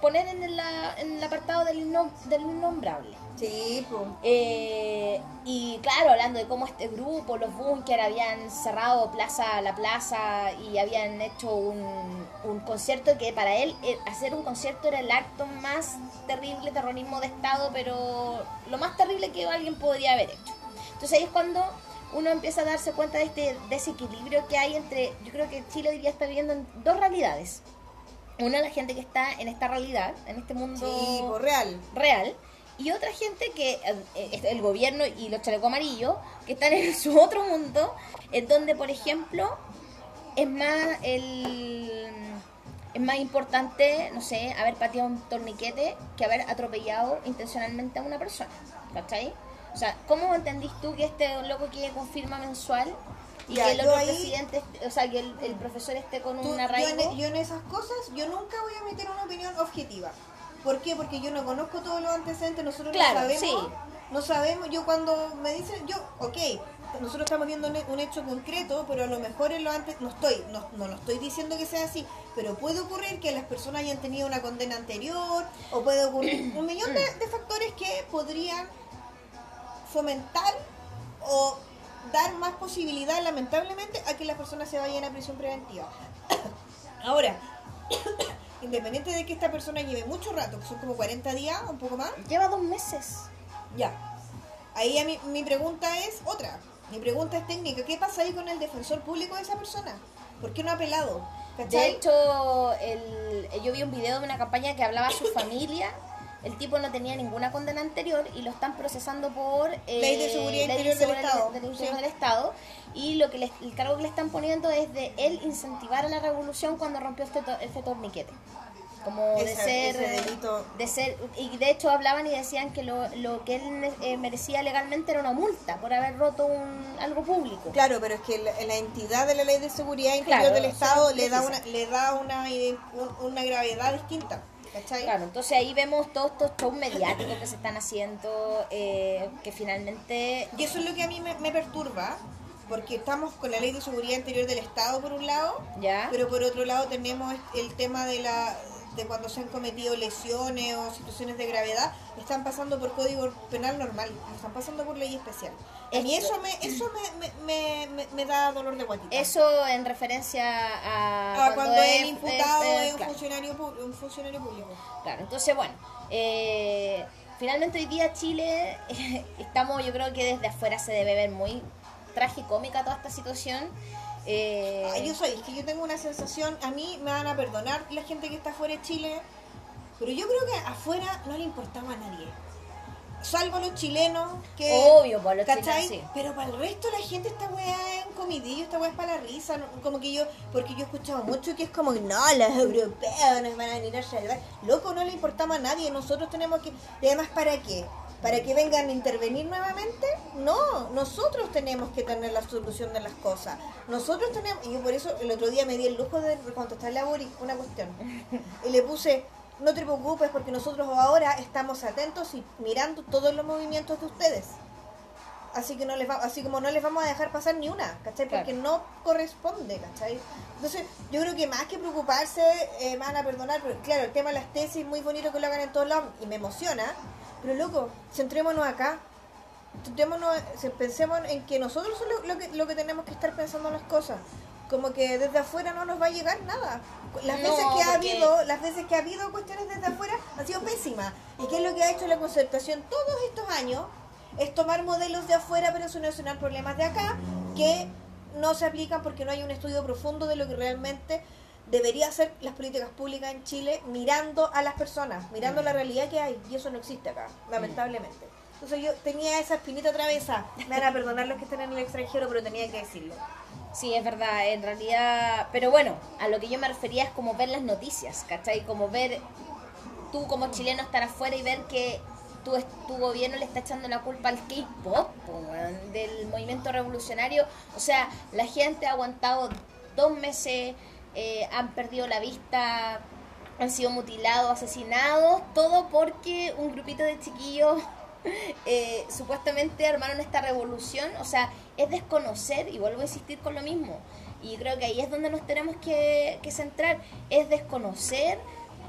S1: poner en, el- en el apartado del, innom- del innombrable.
S2: Sí, pues.
S1: Eh, y claro, hablando de cómo este grupo, los Bunker, habían cerrado plaza la plaza y habían hecho un, un concierto que para él eh, hacer un concierto era el acto más terrible, terrorismo de Estado, pero lo más terrible que alguien podría haber hecho. Entonces ahí es cuando uno empieza a darse cuenta de este desequilibrio que hay entre, yo creo que Chile hoy día está viviendo en dos realidades. Una, la gente que está en esta realidad, en este mundo
S2: Sí, pues real.
S1: real y otra gente que eh, es el gobierno y los chalecos amarillos que están en su otro mundo en donde por ejemplo es más el es más importante no sé haber pateado un torniquete que haber atropellado intencionalmente a una persona ¿cachai? o sea ¿cómo entendís tú que este loco quiere con firma mensual y
S2: Ya,
S1: que el otro
S2: ahí-
S1: presidente o sea que el, el profesor esté con
S2: Tú-
S1: un
S2: yo,
S1: arraigo
S2: en, yo en esas cosas, yo nunca voy a meter una opinión objetiva. ¿Por qué? Porque yo no conozco todos los antecedentes, nosotros
S1: Claro,
S2: no sabemos.
S1: sí.
S2: No sabemos, yo cuando me dicen, yo, ok, nosotros estamos viendo un, un hecho concreto, pero a lo mejor en lo antes, no estoy, no, no lo estoy diciendo que sea así, pero puede ocurrir que las personas hayan tenido una condena anterior, o puede ocurrir [coughs] un millón de, de factores que podrían fomentar o dar más posibilidad, lamentablemente, a que las personas se vayan a prisión preventiva. [coughs] Ahora, [coughs] independiente de que esta persona lleve mucho rato, que son como 40 días, un poco más,
S1: lleva dos meses
S2: ya. Ahí a mi, mi pregunta es otra. Mi pregunta es técnica. ¿Qué pasa ahí con el defensor público de esa persona? ¿Por qué no ha apelado?
S1: De
S2: ¿Cachai?
S1: hecho, el, yo vi un video de una campaña que hablaba a su [coughs] familia. El tipo no tenía ninguna condena anterior y lo están procesando por eh,
S2: Ley de seguridad
S1: ley de
S2: interior del Estado.
S1: del interior
S2: Sí.
S1: del Estado. Y lo que les- el cargo que le están poniendo es de él incentivar a la revolución cuando rompió este, to- este torniquete. Como de ser,
S2: delito.
S1: de ser, y de hecho hablaban y decían que lo, lo que él eh, merecía legalmente era una multa por haber roto un, algo público.
S2: Claro, pero es que la, la entidad de la ley de seguridad interior
S1: Claro,
S2: del Estado le da una le da una, un- una gravedad distinta. ¿Cachai?
S1: Claro, entonces ahí vemos todos estos shows mediáticos que se están haciendo, eh, que finalmente...
S2: Y eso es lo que a mí me, me perturba, porque estamos con la ley de seguridad interior del Estado por un lado,
S1: ¿Ya?
S2: pero por otro lado tenemos el tema de la de cuando se han cometido lesiones o situaciones de gravedad, están pasando por código penal normal, no están pasando por ley especial. A mí eso me eso me, me, me, me- da dolor de guatita.
S1: Eso en referencia a...
S2: Ah, cuando, el
S1: es-
S2: imputado
S1: es-
S2: es,
S1: es-
S2: un,
S1: claro,
S2: funcionario, un funcionario público.
S1: claro, entonces bueno, eh, finalmente hoy día Chile, [laughs] estamos yo creo que desde afuera se debe ver muy tragicómica toda esta situación. Eh,
S2: Ay, yo soy, es que yo tengo una sensación, a mí me van a perdonar la gente que está fuera de Chile, pero yo creo que afuera no le importaba a nadie. Salvo los chilenos que...
S1: Obvio, por los
S2: ¿cachai?
S1: chilenos, sí.
S2: Pero para el resto la gente esta weá es un comidillo, esta weá es para la risa, no- como que yo, porque yo he escuchado mucho que es como, no, los europeos nos van a venir a salvar. Loco, no le importaba a nadie, nosotros tenemos que, y además, ¿para qué? ¿Para que vengan a intervenir nuevamente? No, nosotros tenemos que tener la solución de las cosas. Nosotros tenemos, y yo por eso el otro día me di el lujo de contestarle a Boris una cuestión. Y le puse, no te preocupes porque nosotros ahora estamos atentos y mirando todos los movimientos de ustedes. Así que no les va, así como no les vamos a dejar pasar ni una, ¿cachai?
S1: Claro.
S2: Porque no corresponde, ¿cachai? Entonces, yo creo que más que preocuparse, eh, me van a perdonar, pero claro, el tema de las tesis, muy bonito que lo hagan en todos lados y me emociona, pero loco, centrémonos acá, centrémonos, se- pensemos en que nosotros somos lo, lo que, lo que tenemos que estar pensando en las cosas. Como que desde afuera no nos va a llegar nada. Las
S1: No,
S2: veces que ha
S1: porque-
S2: habido, las veces que ha habido cuestiones desde afuera han sido pésimas. ¿Y qué es lo que ha hecho la concertación todos estos años? Es tomar modelos de afuera para solucionar problemas de acá que no se aplican porque no hay un estudio profundo de lo que realmente debería hacer las políticas públicas en Chile mirando a las personas, mirando la realidad que hay, y eso no existe acá, lamentablemente. Entonces yo tenía esa espinita atravesada. Me van a perdonar los que estén en el extranjero, pero tenía que decirlo.
S1: Sí, es verdad, en realidad, pero bueno, a lo que yo me refería es como ver las noticias, ¿cachai? Como ver, tú como chileno estar afuera y ver que tu, tu gobierno le está echando la culpa al K-pop, del movimiento revolucionario. O sea, la gente ha aguantado dos meses, eh, han perdido la vista, han sido mutilados, asesinados, todo porque un grupito de chiquillos [laughs] eh, supuestamente armaron esta revolución, o sea, es desconocer, y vuelvo a insistir con lo mismo, y creo que ahí es donde nos tenemos que, que centrar, es desconocer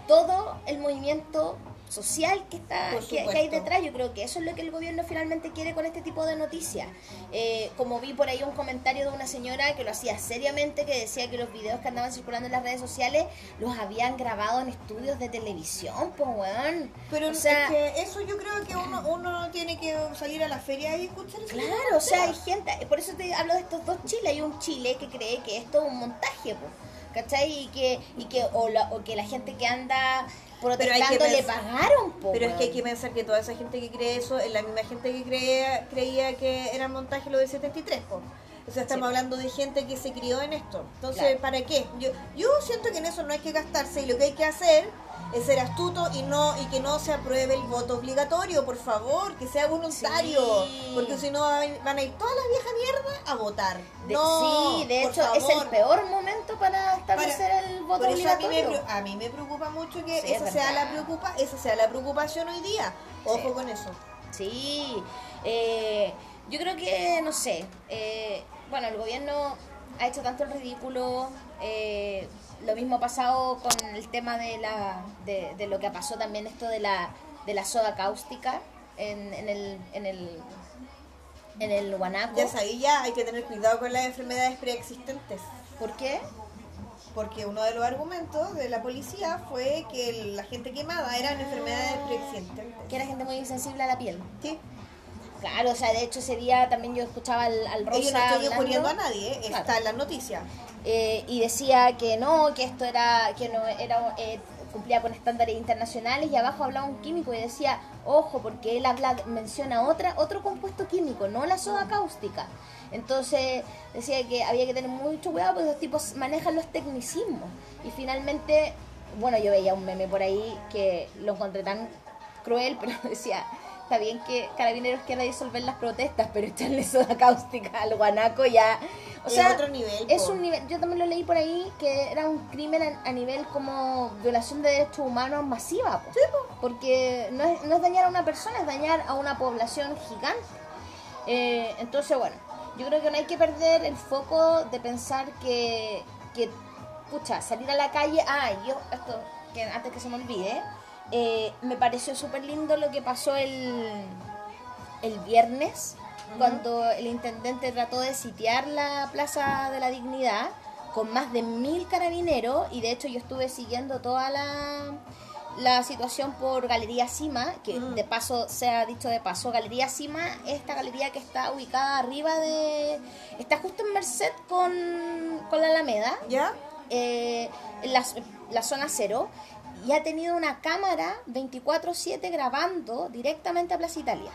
S1: todo el movimiento social que está que, que hay detrás. Yo creo que eso es lo que el gobierno finalmente quiere con este tipo de noticias. Eh, como vi por ahí un comentario de una señora que lo hacía seriamente que decía que los videos que andaban circulando en las redes sociales los habían grabado en estudios de televisión pues weón.
S2: Pero
S1: o sea
S2: es que eso yo creo que uno, uno tiene que salir a la feria y escuchar eso.
S1: Claro, o sea, hay gente, por eso te hablo de estos dos Chiles, hay un Chile que cree que esto es un montaje, po, ¿cachai? Y que, y que o, la, o que la gente que anda protestando le
S2: pensar-
S1: pagaron, po,
S2: Pero es que hay que pensar que toda esa gente que cree eso es la misma gente que creía, creía que era montaje lo del 73, po. O sea, estamos
S1: Sí.
S2: hablando de gente que se crió en esto. Entonces,
S1: Claro.
S2: ¿para qué? Yo, yo siento que en eso no hay que gastarse y lo que hay que hacer es ser astuto y no y que no se apruebe el voto obligatorio, por favor, que sea voluntario.
S1: Sí.
S2: Porque si no van a ir toda la vieja mierda a votar.
S1: De-
S2: no,
S1: sí, de hecho es el peor momento para establecer
S2: Para-
S1: el voto
S2: Por eso a mí, me,
S1: obligatorio.
S2: a mí me preocupa mucho que
S1: Sí, es
S2: esa sea la preocupa, esa sea la preocupación hoy día. Ojo con eso.
S1: Sí, eh, yo creo que, no sé, eh, bueno, el gobierno ha hecho tanto el ridículo, eh, lo mismo ha pasado con el tema de, la, de, de lo que pasó también esto de la, de la soda cáustica en, en el... En el en el guanaco.
S2: Ya sabí, ya hay que tener cuidado con las enfermedades preexistentes.
S1: ¿Por qué?
S2: Porque uno de los argumentos de la policía fue que la gente quemada eran enfermedades preexistentes.
S1: Que era gente muy sensible a la piel.
S2: Sí.
S1: Claro, o sea, de hecho ese día también yo escuchaba al, al Rosa
S2: Yo no estoy
S1: hablando.
S2: injuriando a nadie, ¿eh?
S1: Claro.
S2: está en las noticias.
S1: eh, y decía que no, que esto era, que no era, eh, cumplía con estándares internacionales y abajo hablaba un químico y decía, ojo, porque él habla, menciona otra, otro compuesto químico, no la soda cáustica. Entonces decía que había que tener mucho cuidado porque los tipos manejan los tecnicismos. Y finalmente, bueno, yo veía un meme por ahí que lo encontré tan cruel, [laughs] pero decía, está bien que Carabineros quiera disolver las protestas, pero echarle [laughs] soda cáustica al guanaco ya... O
S2: Es
S1: sea,
S2: otro nivel,
S1: es
S2: po.
S1: un nivel, yo también lo leí por ahí que era un crimen a, a nivel como violación de derechos humanos masiva, po. porque no es, no es dañar a una persona, es dañar a una población gigante. Eh, entonces, bueno, yo creo que no hay que perder el foco de pensar que, que pucha, salir a la calle, ah, yo, esto, que antes que se me olvide, eh, me pareció súper lindo lo que pasó el, el viernes, cuando el intendente trató de sitiar la Plaza de la Dignidad con más de mil carabineros y de hecho yo estuve siguiendo toda la, la situación por Galería Cima, que
S2: Mm.
S1: de paso, se ha dicho de paso, Galería Cima es esta galería que está ubicada arriba de... está justo en Merced con, con la Alameda
S2: ¿Ya?
S1: eh, en la, la zona cero y ha tenido una cámara 24/7 grabando directamente a Plaza Italia.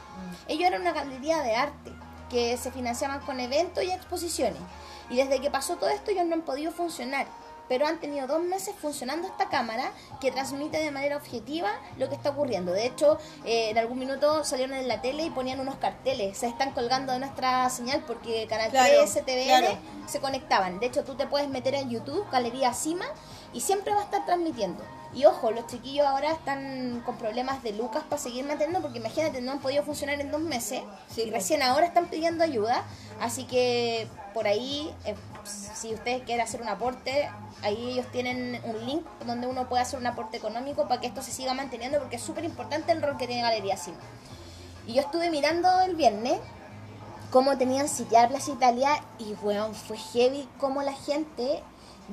S1: Ellos eran una galería de arte que se financiaban con eventos y exposiciones. Y desde que pasó todo esto ellos no han podido funcionar. Pero han tenido dos meses funcionando esta cámara que transmite de manera objetiva lo que está ocurriendo. De hecho, eh, en algún minuto salieron en la tele y ponían unos carteles. Se están colgando de nuestra señal porque Canal
S2: Claro,
S1: 3, TVN
S2: claro.
S1: se conectaban. De hecho, tú te puedes meter en YouTube, Galería Cima, y siempre va a estar transmitiendo. Y ojo, los chiquillos ahora están con problemas de lucas para seguir manteniendo, porque imagínate, no han podido funcionar en dos meses,
S2: Sí,
S1: y recién ahora están pidiendo ayuda. Así que por ahí, eh, si ustedes quieren hacer un aporte, ahí ellos tienen un link donde uno puede hacer un aporte económico para que esto se siga manteniendo, porque es súper importante el rol que tiene Galería Cima. Y yo estuve mirando el viernes cómo tenían sitiar Plaza Italia y weón, fue heavy cómo la gente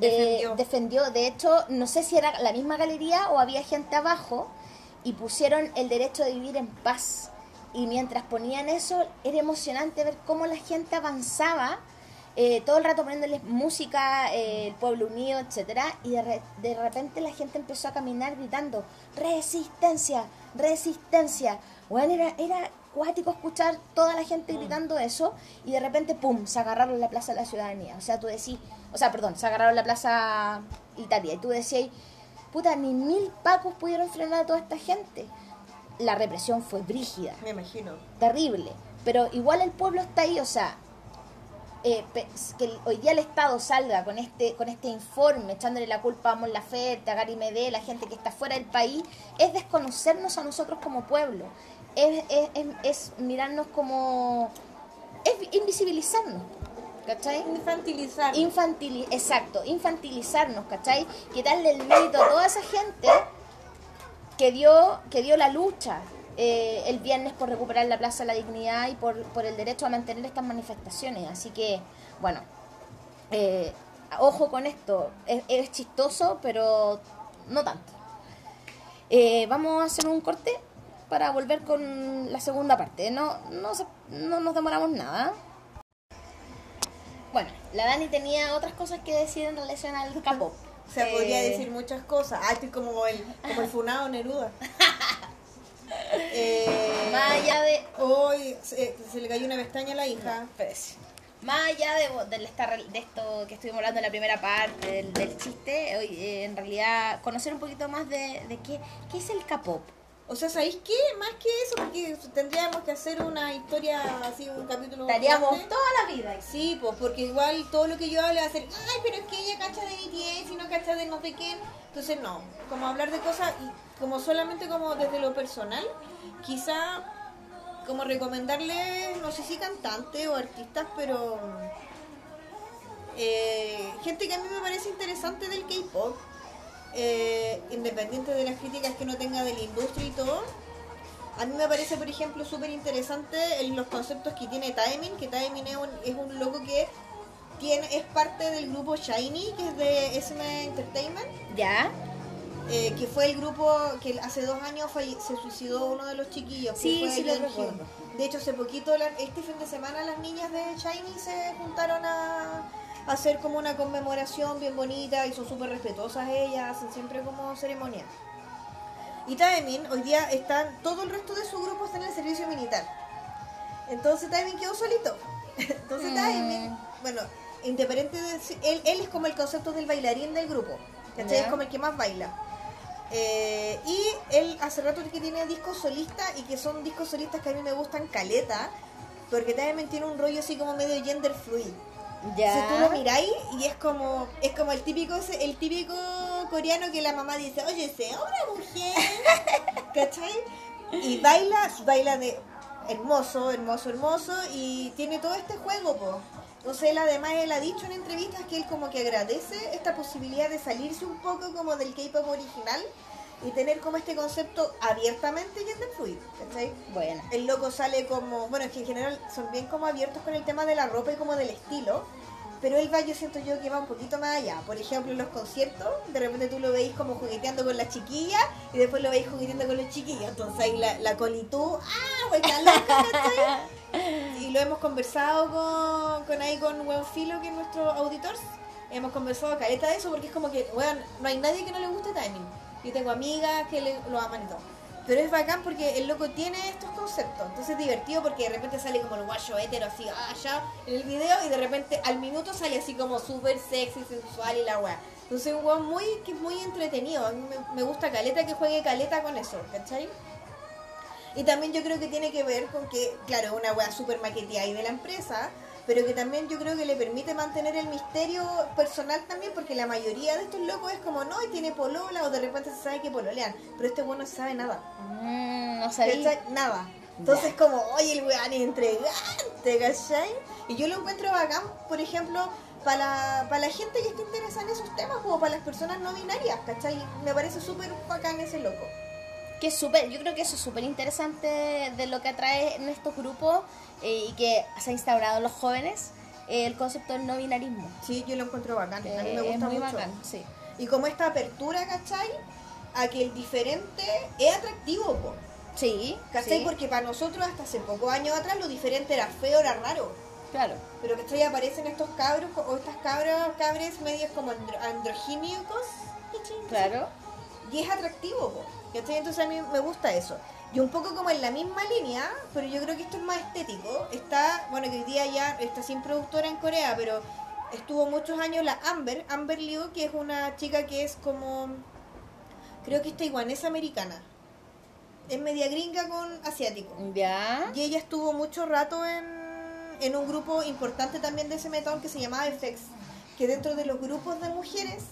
S1: eh,
S2: Defendió.
S1: defendió. De hecho, no sé si era la misma galería o había gente abajo y pusieron el derecho de vivir en paz. Y mientras ponían eso, era emocionante ver cómo la gente avanzaba eh, todo el rato poniéndoles música, eh, el pueblo unido, etcétera, y de, re- de repente la gente empezó a caminar gritando resistencia, resistencia. Bueno, era, era cuático escuchar toda la gente gritando eso y de repente, ¡pum!, se agarraron la Plaza de la Ciudadanía. O sea, tú decís, o sea, perdón, se agarraron la Plaza Italia y tú decías, puta, ni mil pacos pudieron frenar a toda esta gente. La represión fue brígida
S2: Me imagino.
S1: terrible. Pero igual el pueblo está ahí, o sea, eh, que hoy día el Estado salga con este con este informe, echándole la culpa a Mon Laferte, a Gary Medé, la gente que está fuera del país, es desconocernos a nosotros como pueblo. Es, es, es- es mirarnos como... es invisibilizarnos, ¿cachai?
S2: Infantilizar.
S1: Infantili exacto, infantilizarnos, ¿cachai? Quitarle el mérito a toda esa gente que dio, que dio la lucha eh, el viernes por recuperar la Plaza de la Dignidad y por, por el derecho a mantener estas manifestaciones. Así que, bueno, eh, ojo con esto, es, es chistoso, pero no tanto. Eh, vamos a hacer un corte para volver con la segunda parte. No, no, se- no nos demoramos nada. Bueno, la Dani tenía otras cosas que decir en relación al K-pop.
S2: O sea, podría
S1: Eh,
S2: decir muchas cosas. Ah, estoy como el, como el funado Neruda. [laughs] eh,
S1: Más allá de.
S2: Hoy se, se le cayó una pestaña a la hija.
S1: Más allá de, de, esta- de esto que estuvimos hablando en la primera parte, del, del chiste, hoy, eh, en realidad conocer un poquito más de, de qué, qué es el K-pop.
S2: O sea, ¿sabéis qué? Más que eso, porque tendríamos que hacer una historia así, un capítulo.
S1: Estaríamos
S2: grande.
S1: toda la vida.
S2: Sí, pues porque igual todo lo que yo hable va a ser, ay, pero es que ella cacha de BTS y no cacha de no sé quién. Entonces, no, como hablar de cosas, como solamente como desde lo personal, quizá como recomendarle, no sé si cantantes o artistas, pero eh, gente que a mí me parece interesante del K-pop, eh, independiente de las críticas que no tenga de la industria y todo. A mí me parece, por ejemplo, súper interesante los conceptos que tiene Taemin, que Taemin es un, es un loco que tiene, es parte del grupo Shiny, que es de SM Entertainment,
S1: ¿Ya?
S2: eh, que fue el grupo que hace dos años se suicidó uno de los chiquillos.
S1: Sí,
S2: fue
S1: sí lo recuerdo.
S2: De hecho, hace poquito, la- este fin de semana, las niñas de Shiny se juntaron a hacer como una conmemoración bien bonita y son súper respetuosas ellas, hacen siempre como ceremonia. Y Taemin, hoy día están, todo el resto de su grupo está en el servicio militar. Entonces Taemin quedó solito. [laughs] Entonces
S1: Mm.
S2: Taemin, bueno, independiente de él, él es como el concepto del bailarín del grupo. ¿Cachai?
S1: Ya.
S2: Es como el que más baila. Eh, y él hace rato que tiene discos solistas y que son discos solistas que a mí me gustan caleta, porque Taemin tiene un rollo así como medio gender fluid.
S1: Ya.
S2: Si tú lo miráis y es como es como el típico el típico coreano que la mamá dice, oye, sé una mujer, [laughs] ¿cachai? Y baila, baila de hermoso, hermoso, hermoso y tiene todo este juego, po. Entonces él además él ha dicho en entrevistas que él como que agradece esta posibilidad de salirse un poco como del K-pop original y tener como este concepto abiertamente gender fluid, ¿cachai?
S1: Bueno.
S2: el loco sale como, bueno, es que en general son bien como abiertos con el tema de la ropa y como del estilo, pero él va, yo siento yo que va un poquito más allá. Por ejemplo, en los conciertos, de repente tú lo veis como jugueteando con las chiquillas y después lo veis jugueteando con los chiquillos. Entonces ahí la, la colitú, ¡ah! Vuelta loca, ¿cachai? [laughs] Y lo hemos conversado con, con ahí con Buen Filo, que es nuestro auditor. Hemos conversado caleta de eso porque es como que, weón, no hay nadie que no le guste timing. Yo tengo amigas que lo aman y todo. Pero es bacán porque el loco tiene estos conceptos. Entonces es divertido porque de repente sale como el guayo hétero así, ah, ya, en el video y de repente al minuto sale así como súper sexy, sensual y la weá. Entonces es un weón muy, que es muy entretenido. A mí me, gusta caleta que juegue caleta con eso, ¿cachai? Y también yo creo que tiene que ver con que, claro, una weá súper maqueteada y de la empresa, pero que también yo creo que le permite mantener el misterio personal también, porque la mayoría de estos locos es como, no, y tiene polola, o de repente se sabe que pololean, pero este weón no sabe nada.
S1: Mm, no sabía.
S2: Nada. Entonces como, oye, el weón es entregante, ¿cachai? Y yo lo encuentro bacán, por ejemplo, para la, para la gente que esté interesada en esos temas, como para las personas no binarias, ¿cachai? Me parece súper bacán ese loco.
S1: que súper, yo creo que eso es súper interesante de lo que atrae en estos grupos eh, y que se ha instaurado en los jóvenes eh, el concepto del no binarismo.
S2: Sí, yo lo encuentro bacán, a mí
S1: Eh,
S2: me gusta
S1: es muy
S2: mucho.
S1: bacán, sí.
S2: Y como esta apertura, ¿cachai? A que el diferente es atractivo, po.
S1: Sí,
S2: ¿Cachai?
S1: sí.
S2: Porque para nosotros hasta hace pocos años atrás lo diferente era feo, era raro.
S1: Claro.
S2: Pero que estoy aparecen estos cabros o estas cabras, cabres medios como andro- androgínicos.
S1: Claro.
S2: Y es atractivo, po, ¿cachai? Entonces a mí me gusta eso. Y un poco como en la misma línea, pero yo creo que esto es más estético. Está, bueno, que hoy día ya está sin productora en Corea, pero estuvo muchos años la Amber, Amber Liu, que es una chica que es como, creo que es taiwanesa americana. Es media gringa con asiático.
S1: Ya.
S2: Y ella estuvo mucho rato en, en un grupo importante también de ese metón que se llamaba FX, que dentro de los grupos de mujeres,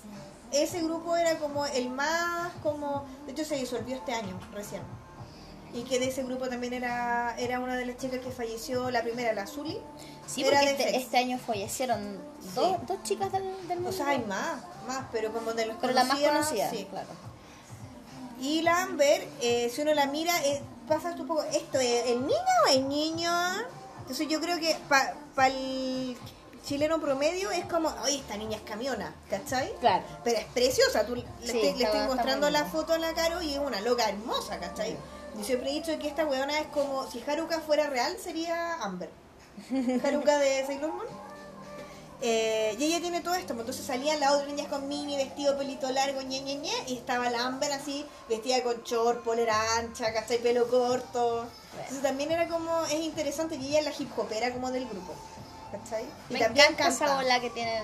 S2: ese grupo era como el más como, de hecho se disolvió este año recién. Y que de ese grupo también era, era una de las chicas que falleció, la primera, la Zuli.
S1: Sí,
S2: era
S1: porque este, este año fallecieron dos, dos chicas del, del mundo.
S2: O sea, hay más, más, pero como de los
S1: Pero la más conocida,
S2: sí.
S1: claro.
S2: Y la Amber, eh, si uno la mira, eh, pasa un poco, ¿esto es el niño o el niño? Entonces yo creo que para el chileno promedio es como, oye, esta niña es camiona, ¿cachai?
S1: Claro.
S2: Pero es preciosa, tú le,
S1: Sí,
S2: estoy, le mostrando la foto a la Caro y es una loca hermosa, ¿cachai? Yo siempre he dicho que esta weona es como, si Haruka fuera real, sería Amber. [laughs] Haruka de Sailor Moon. Eh, y ella tiene todo esto, pues, entonces salían las otras niñas con mini, vestido, pelito largo, ñe, ñe, ñe, y estaba la Amber así, vestida con short, polera ancha, ¿cachai? Pelo corto. Entonces también era como, es interesante, y ella es la hip hopera como del grupo, ¿cachai? Y
S1: Me
S2: también
S1: encanta esa
S2: canta.
S1: bola que tienen.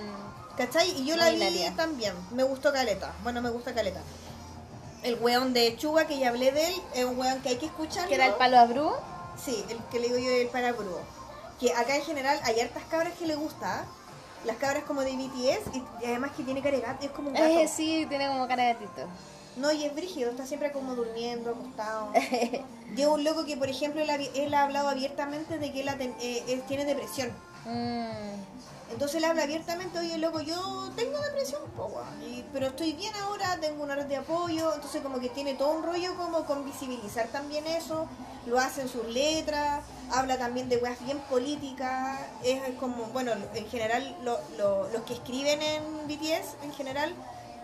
S2: ¿Cachai? Y yo la vi también. Me gustó Caleta. Bueno, me gusta Caleta. El weón de Chuga, que ya hablé de él, es un weón que hay que escuchar.
S1: Que era el palo abrú.
S2: Sí, el que le digo yo el parabrúo. Que acá en general hay hartas cabras que le gusta. ¿ah? Las cabras como de BTS y, y además que tiene cara de gato, es como un gato.
S1: Eh, sí, tiene como cara de gatito.
S2: No, y es brígido, está siempre como durmiendo, acostado. [laughs] Lleva un loco que, por ejemplo, él ha, él ha hablado abiertamente de que él, ha ten- eh, él tiene depresión.
S1: Mm,
S2: Entonces él habla abiertamente, oye loco, yo tengo depresión, po, y- pero estoy bien ahora, tengo una red de apoyo, entonces como que tiene todo un rollo como con visibilizar también eso, lo hace en sus letras, habla también de weas bien políticas, es como, bueno, en general lo- lo- los que escriben en BTS, en general,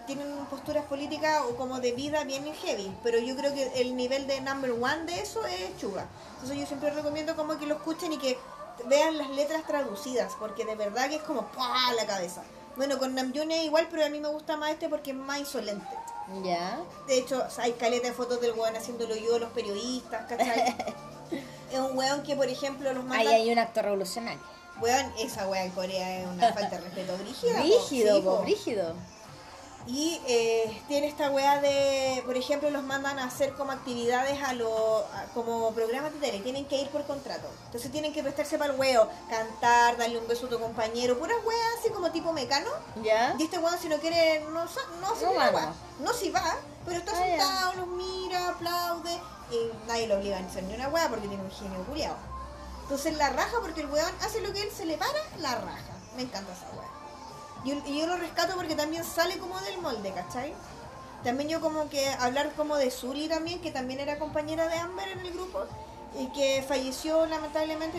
S2: tienen posturas políticas o como de vida bien heavy, pero yo creo que el nivel de number one de eso es Chuga. Entonces yo siempre recomiendo como que lo escuchen y que vean las letras traducidas, porque de verdad que es como ¡pah! la cabeza. Bueno, con Namjoon es igual, pero a mí me gusta más este porque es más insolente.
S1: ya.
S2: De hecho, hay caleta de fotos del weón haciéndolo yo, los periodistas, ¿cachai? [laughs] es un weón que, por ejemplo, los manda...
S1: Ahí hay un acto revolucionario.
S2: Weón, esa weá en Corea es una falta de respeto brígida. po.
S1: Brígido,
S2: Sí,
S1: po,
S2: po.
S1: brígido.
S2: Y eh, tiene esta weá de, por ejemplo, los mandan a hacer como actividades a lo, a- como programas de tele, tienen que ir por contrato. Entonces tienen que prestarse para el huevo, cantar, darle un beso a tu compañero, puras weas así como tipo mecano.
S1: Ya.
S2: Y este weón si no quiere, no, no hace
S1: No va, no.
S2: No si va, pero está
S1: Ah, ya.
S2: sentado, los mira, aplaude, y nadie lo obliga a hacer ni una wea porque tiene un genio culiado. Entonces la raja porque el weón hace lo que él se le para, la raja. Me encanta esa wea. Y yo, lo rescato porque también sale como del molde, ¿cachai? También yo como que hablar como de Suri también, que también era compañera de Amber en el grupo y que falleció lamentablemente,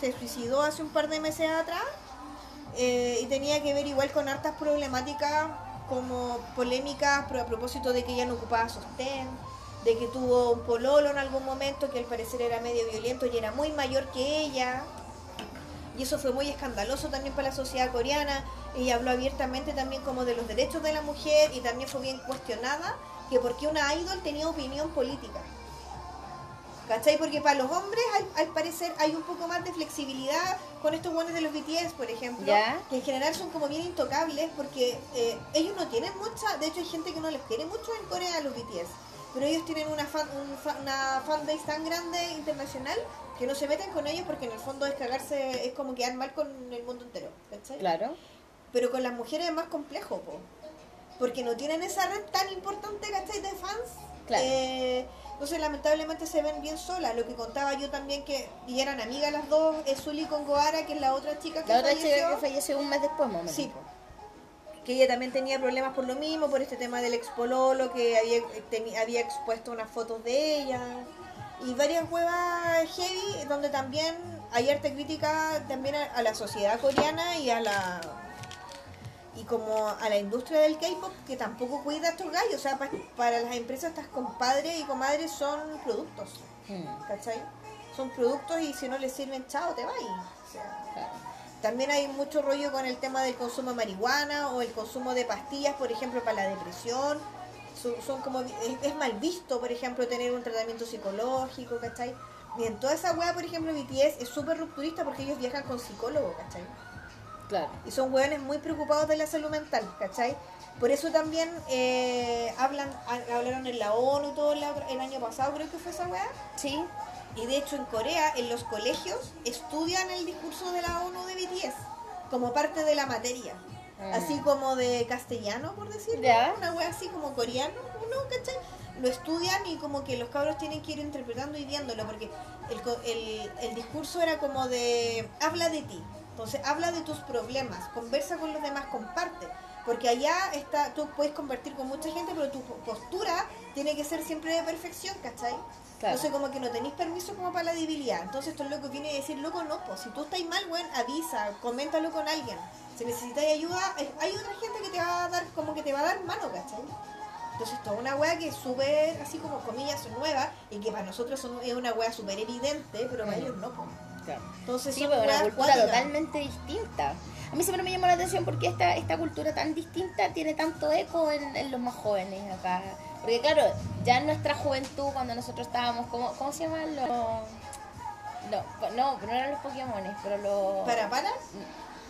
S2: se suicidó hace un par de meses atrás eh, y tenía que ver igual con hartas problemáticas como polémicas a propósito de que ella no ocupaba sostén, de que tuvo un pololo en algún momento que al parecer era medio violento y era muy mayor que ella. Y eso fue muy escandaloso también para la sociedad coreana. Ella habló abiertamente también como de los derechos de la mujer y también fue bien cuestionada que por qué una idol tenía opinión política. ¿Cachai? Porque para los hombres al, al parecer hay un poco más de flexibilidad con estos buenos de los BTS, por ejemplo,
S1: Ya.
S2: que en general son como bien intocables porque eh, ellos no tienen mucha, de hecho hay gente que no les quiere mucho en Corea a los BTS, pero ellos tienen una fan, un una fanbase tan grande internacional que no se meten con ellos porque en el fondo es cagarse, es como quedar mal con el mundo entero, ¿cachai?
S1: Claro.
S2: Pero con las mujeres es más complejo, po. Porque no tienen esa red tan importante, ¿cachai? De fans.
S1: Claro.
S2: Eh, entonces, lamentablemente se ven bien solas. Lo que contaba yo también, que y eran amigas las dos, es Zully con Goara, que es la otra chica que
S1: La otra
S2: falleció.
S1: chica que falleció un mes después, momento.
S2: Sí, que ella también tenía problemas por lo mismo, por este tema del expololo, que había, teni- había expuesto unas fotos de ella. Y varias huevas heavy, donde también hay arte crítica también a, a la sociedad coreana y a la y como a la industria del K-pop que tampoco cuida a estos gallos. O sea, pa- para las empresas estas compadres y comadres son productos.
S1: Mm.
S2: ¿Cachai? son productos y si no les sirven, chao, te vas. O sea,
S1: Claro.
S2: también hay mucho rollo con el tema del consumo de marihuana o el consumo de pastillas, por ejemplo, para la depresión. Son, son como es, es mal visto, por ejemplo, tener un tratamiento psicológico, ¿cachai? Y en toda esa weá, por ejemplo, BTS es súper rupturista porque ellos viajan con psicólogo, ¿cachai?
S1: Claro.
S2: Y son hueones muy preocupados de la salud mental, ¿cachai? Por eso también eh, hablan, ha- hablaron en la ONU todo la- el año pasado, creo que fue esa weá.
S1: Sí.
S2: Y de hecho en Corea, en los colegios, estudian el discurso de la ONU de BTS como parte de la materia.
S1: Mm.
S2: Así como de castellano, por decirlo. Una wea así como coreano, ¿no? ¿Cachai? Lo estudian y como que los cabros tienen que ir interpretando y viéndolo, porque el, el, el discurso era como de, habla de ti. Entonces, habla de tus problemas, conversa con los demás, comparte. Porque allá está, tú puedes convertir con mucha gente, pero tu postura tiene que ser siempre de perfección, ¿cachai?
S1: Claro.
S2: Entonces como que no tenéis permiso como para la debilidad. Entonces estos locos vienen a decir, loco, no, pues si tú estás mal, weón, avisa, coméntalo con alguien. Si necesitas ayuda, eh, hay otra gente que te va a dar, como que te va a dar mano, ¿cachai? Entonces esto es una wea que es súper, así como comillas, nueva y que para nosotros son- es una wea súper evidente, pero para ellos no, pues.
S1: Claro.
S2: Entonces
S1: Sí, pero una
S2: weas
S1: cultura totalmente distinta. A mí siempre me llamó la atención porque esta, esta cultura tan distinta tiene tanto eco en, en los más jóvenes acá. Porque claro, ya en nuestra juventud, cuando nosotros estábamos, ¿cómo, cómo se llaman los...? No, no, no eran los Pokémones, pero los...
S2: ¿Para para?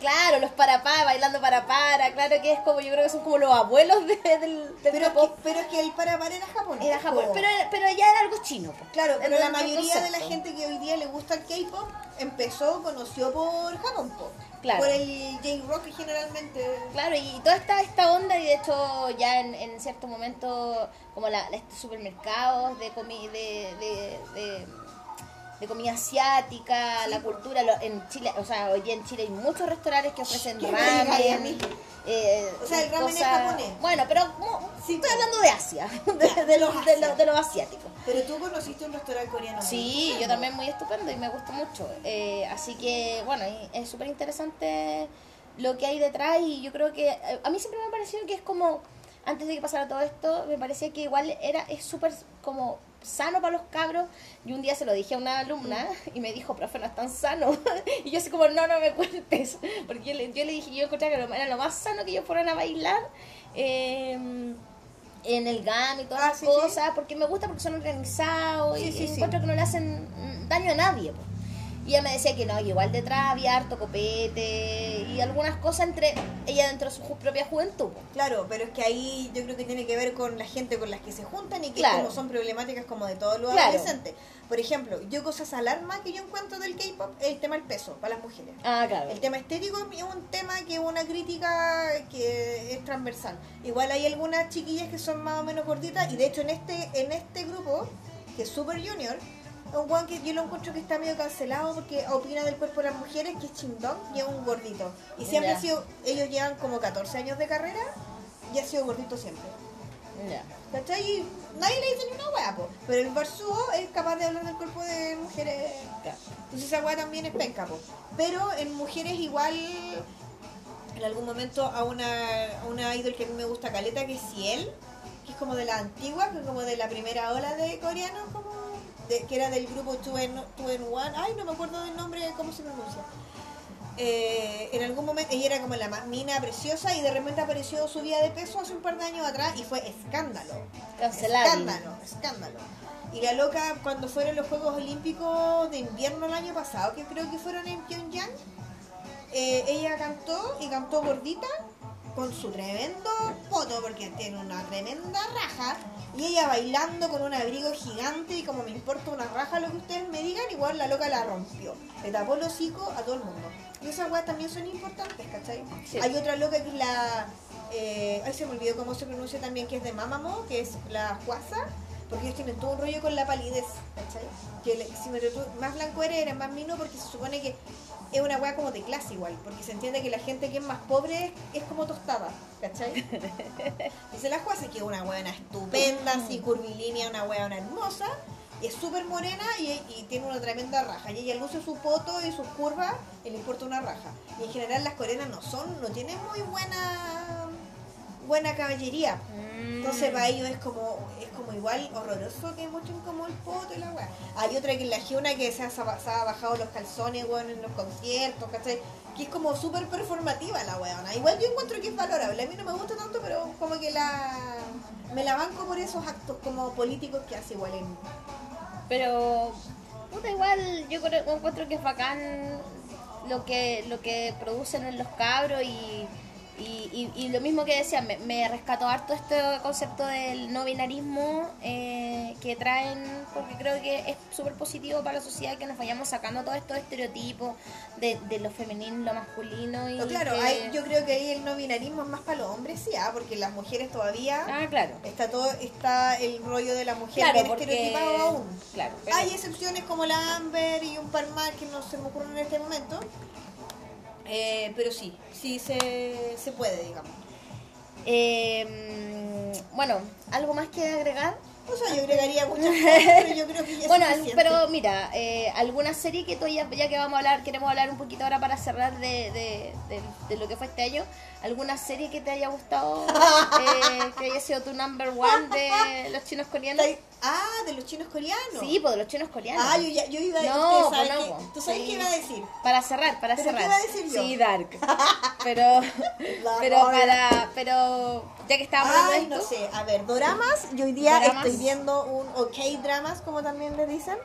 S1: Claro, los para pa, bailando para para, claro que es como, yo creo que son como los abuelos de- del, del
S2: Pero que, pero es que el para para era japonés.
S1: Era japonés,
S2: po.
S1: pero, pero ya era algo chino.
S2: Claro, pero la mayoría de la gente que hoy día le gusta el K-pop empezó, conoció por Japón, po.
S1: Claro.
S2: por el J-Rock generalmente.
S1: Claro, y toda esta, esta onda, y de hecho ya en, en cierto momento, como la, la- estos supermercados de, comi de, de, de, de comida asiática,
S2: Sí,
S1: la cultura, lo- en Chile, o sea, hoy día en Chile hay muchos restaurantes que ofrecen ramen. eh,
S2: O sea, el ramen es japonés.
S1: Bueno, pero
S2: Sí,
S1: estoy hablando de Asia, [laughs] de,
S2: los
S1: de, los,
S2: asiáticos.
S1: de los asiáticos.
S2: Pero tú conociste un restaurante coreano.
S1: Sí, yo también muy estupendo y me gusta mucho. Eh, así que, bueno, es súper interesante lo que hay detrás y yo creo que eh, a mí siempre me ha parecido que es como, antes de que pasara todo esto, me parecía que igual era es súper como sano para los cabros. Y un día se lo dije a una alumna y me dijo, profe, no es tan sano [laughs] y yo así como, no, no me cuentes [laughs] porque yo le, yo le dije, yo encontraba que era lo más sano que ellos fueran a bailar eh, en el GAM y todas
S2: Ah,
S1: las
S2: sí,
S1: cosas porque me gusta porque son organizados
S2: Sí,
S1: y, encuentro que no le hacen daño a nadie. Y ella me decía que no, que igual detrás había harto copete y algunas cosas entre ella dentro de su ju- propia juventud.
S2: Claro, pero es que ahí yo creo que tiene que ver con la gente con las que se juntan y que
S1: Claro.
S2: como son problemáticas como de todos los
S1: Claro.
S2: adolescentes. Por ejemplo, yo cosas alarmas que yo encuentro del K-pop es el tema del peso para las mujeres.
S1: Ah, claro.
S2: El tema estético es un tema que es una crítica que es transversal. Igual hay algunas chiquillas que son más o menos gorditas y de hecho en este en este grupo, que es Super Junior, un guan que yo lo encuentro que está medio cancelado porque opina del cuerpo de las mujeres, que es Chindong y es un gordito. Y siempre ha sido, ellos llevan como 14 años de carrera y ha sido gordito siempre.
S1: Ya.
S2: ¿Cachai? Y nadie le dice ni una hueá, po. Pero el Barsuo es capaz de hablar del cuerpo de mujeres. Entonces esa hueá también es penca, po. Pero en mujeres igual, en algún momento a una, a una idol que a mí me gusta caleta, que es Ciel, que es como de la antigua, que es como de la primera ola de coreano, como de- que era del grupo Two and, Two and One. Ay, no me acuerdo del nombre, cómo se pronuncia. Eh, en algún momento ella era como la más mina preciosa y de repente apareció subida de peso hace un par de años atrás y fue escándalo.
S1: Cancelado.
S2: Escándalo, escándalo. Y la loca, cuando fueron los Juegos Olímpicos de invierno el año pasado, que creo que fueron en Pyongyang, eh, ella cantó y cantó gordita con su tremendo poto, porque tiene una tremenda raja, y ella bailando con un abrigo gigante y como me importa una raja lo que ustedes me digan, igual la loca la rompió. Le tapó el hocico a todo el mundo. Y esas weas también son importantes, ¿cachai?
S1: Sí.
S2: Hay otra loca que es la... Eh, ay, se me olvidó cómo se pronuncia también, que es de Mamamo, que es la Juasa, porque ellos tienen todo un rollo con la palidez, ¿cachai? Que le- si me más blanco eres, eres más mino, porque se supone que es una wea como de clase igual, porque se entiende que la gente que es más pobre es como tostada, ¿cachai? [laughs] Dice la Juasa que es una weona estupenda, así curvilínea, una weona hermosa, es súper morena y, y tiene una tremenda raja. Y ella luce su poto y sus curvas y le importa una raja. Y en general las coreanas no son, no tienen muy buena buena caballería.
S1: Mm.
S2: Entonces para ellos es como es como igual horroroso que muestren como el poto y la weá. Hay otra que es la Giona que se ha, se ha bajado los calzones, weón, en los conciertos, ¿cachai? Que es como súper performativa la weona. Igual yo encuentro que es valorable. A mí no me gusta tanto, pero como que la me la banco por esos actos como políticos que hace igual en...
S1: Pero, puta, igual yo creo, encuentro que es bacán lo que, lo que producen en los cabros y, y, y, y lo mismo que decía, me, me rescató harto este concepto del no binarismo eh, que traen, porque creo que es súper positivo para la sociedad que nos vayamos sacando todos estos estereotipos de, de lo femenino, lo masculino y
S2: No, claro,
S1: que-
S2: hay- yo creo que ahí el no binarismo es más para los hombres, sí, ah, porque las mujeres todavía
S1: Ah, claro.
S2: está todo está el rollo de la mujer
S1: Claro,
S2: bien
S1: porque...
S2: estereotipado aún.
S1: Claro, pero-
S2: Hay excepciones como la Amber y un par más que no se me ocurren en este momento. Eh, pero sí, sí se, se puede, digamos.
S1: Eh, bueno, ¿algo más que agregar?
S2: O sea, yo agregaría muchas [laughs] cosas, pero yo creo que ya
S1: Bueno, pero mira, eh, alguna serie que todavía, ya que vamos a hablar, queremos hablar un poquito ahora para cerrar de, de, de- de lo que fue este año, alguna serie que te haya gustado, eh, que haya sido tu number one de los chinos coreanos.
S2: Ah, de los chinos coreanos.
S1: Sí, pues de los chinos coreanos.
S2: Ah, yo, ya- yo iba a decir,
S1: No,
S2: ¿sabes
S1: pues no,
S2: qué?
S1: pues.
S2: ¿Tú sabes
S1: Sí.
S2: qué iba a decir?
S1: Para cerrar, para
S2: ¿Pero qué
S1: cerrar.
S2: iba a decir yo?
S1: Sí, Dark. [laughs] Pero, pero para, pero ya que estábamos hablando
S2: Ay, no
S1: esto,
S2: sé. A ver, doramas. Yo hoy día
S1: Doramas.
S2: estoy viendo un OK dramas, como también le dicen.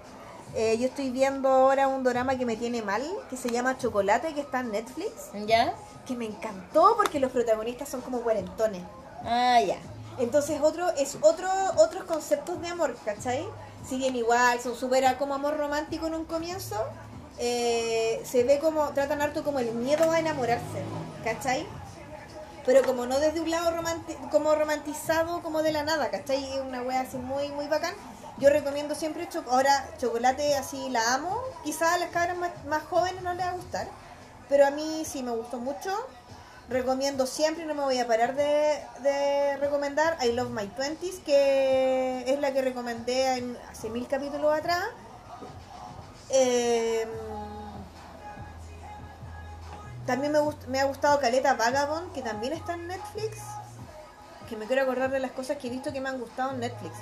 S2: Eh, yo estoy viendo ahora un dorama que me tiene mal, que se llama Chocolate, que está en Netflix.
S1: ¿ya?
S2: Que me encantó porque los protagonistas son como cuarentones.
S1: Ah, ya.
S2: Entonces otro es otro otros conceptos de amor, ¿cachai? Siguen igual, son súper como amor romántico en un comienzo. eh, se ve como, tratan harto como el miedo a enamorarse, ¿cachai? Pero como no desde un lado romanti- como romantizado como de la nada, ¿cachai? Una wea así muy, muy bacán. Yo recomiendo siempre, ahora chocolate así la amo. Quizás a las cabras más, más jóvenes no les va a gustar, pero a mí sí me gustó mucho. Recomiendo siempre, no me voy a parar de, recomendar I Love My Twenties, que es la que recomendé en- hace mil capítulos atrás. Eh, también me, gust- me ha gustado Caleta Vagabond, que también está en Netflix. Que me quiero acordar de las cosas que he visto que me han gustado en Netflix.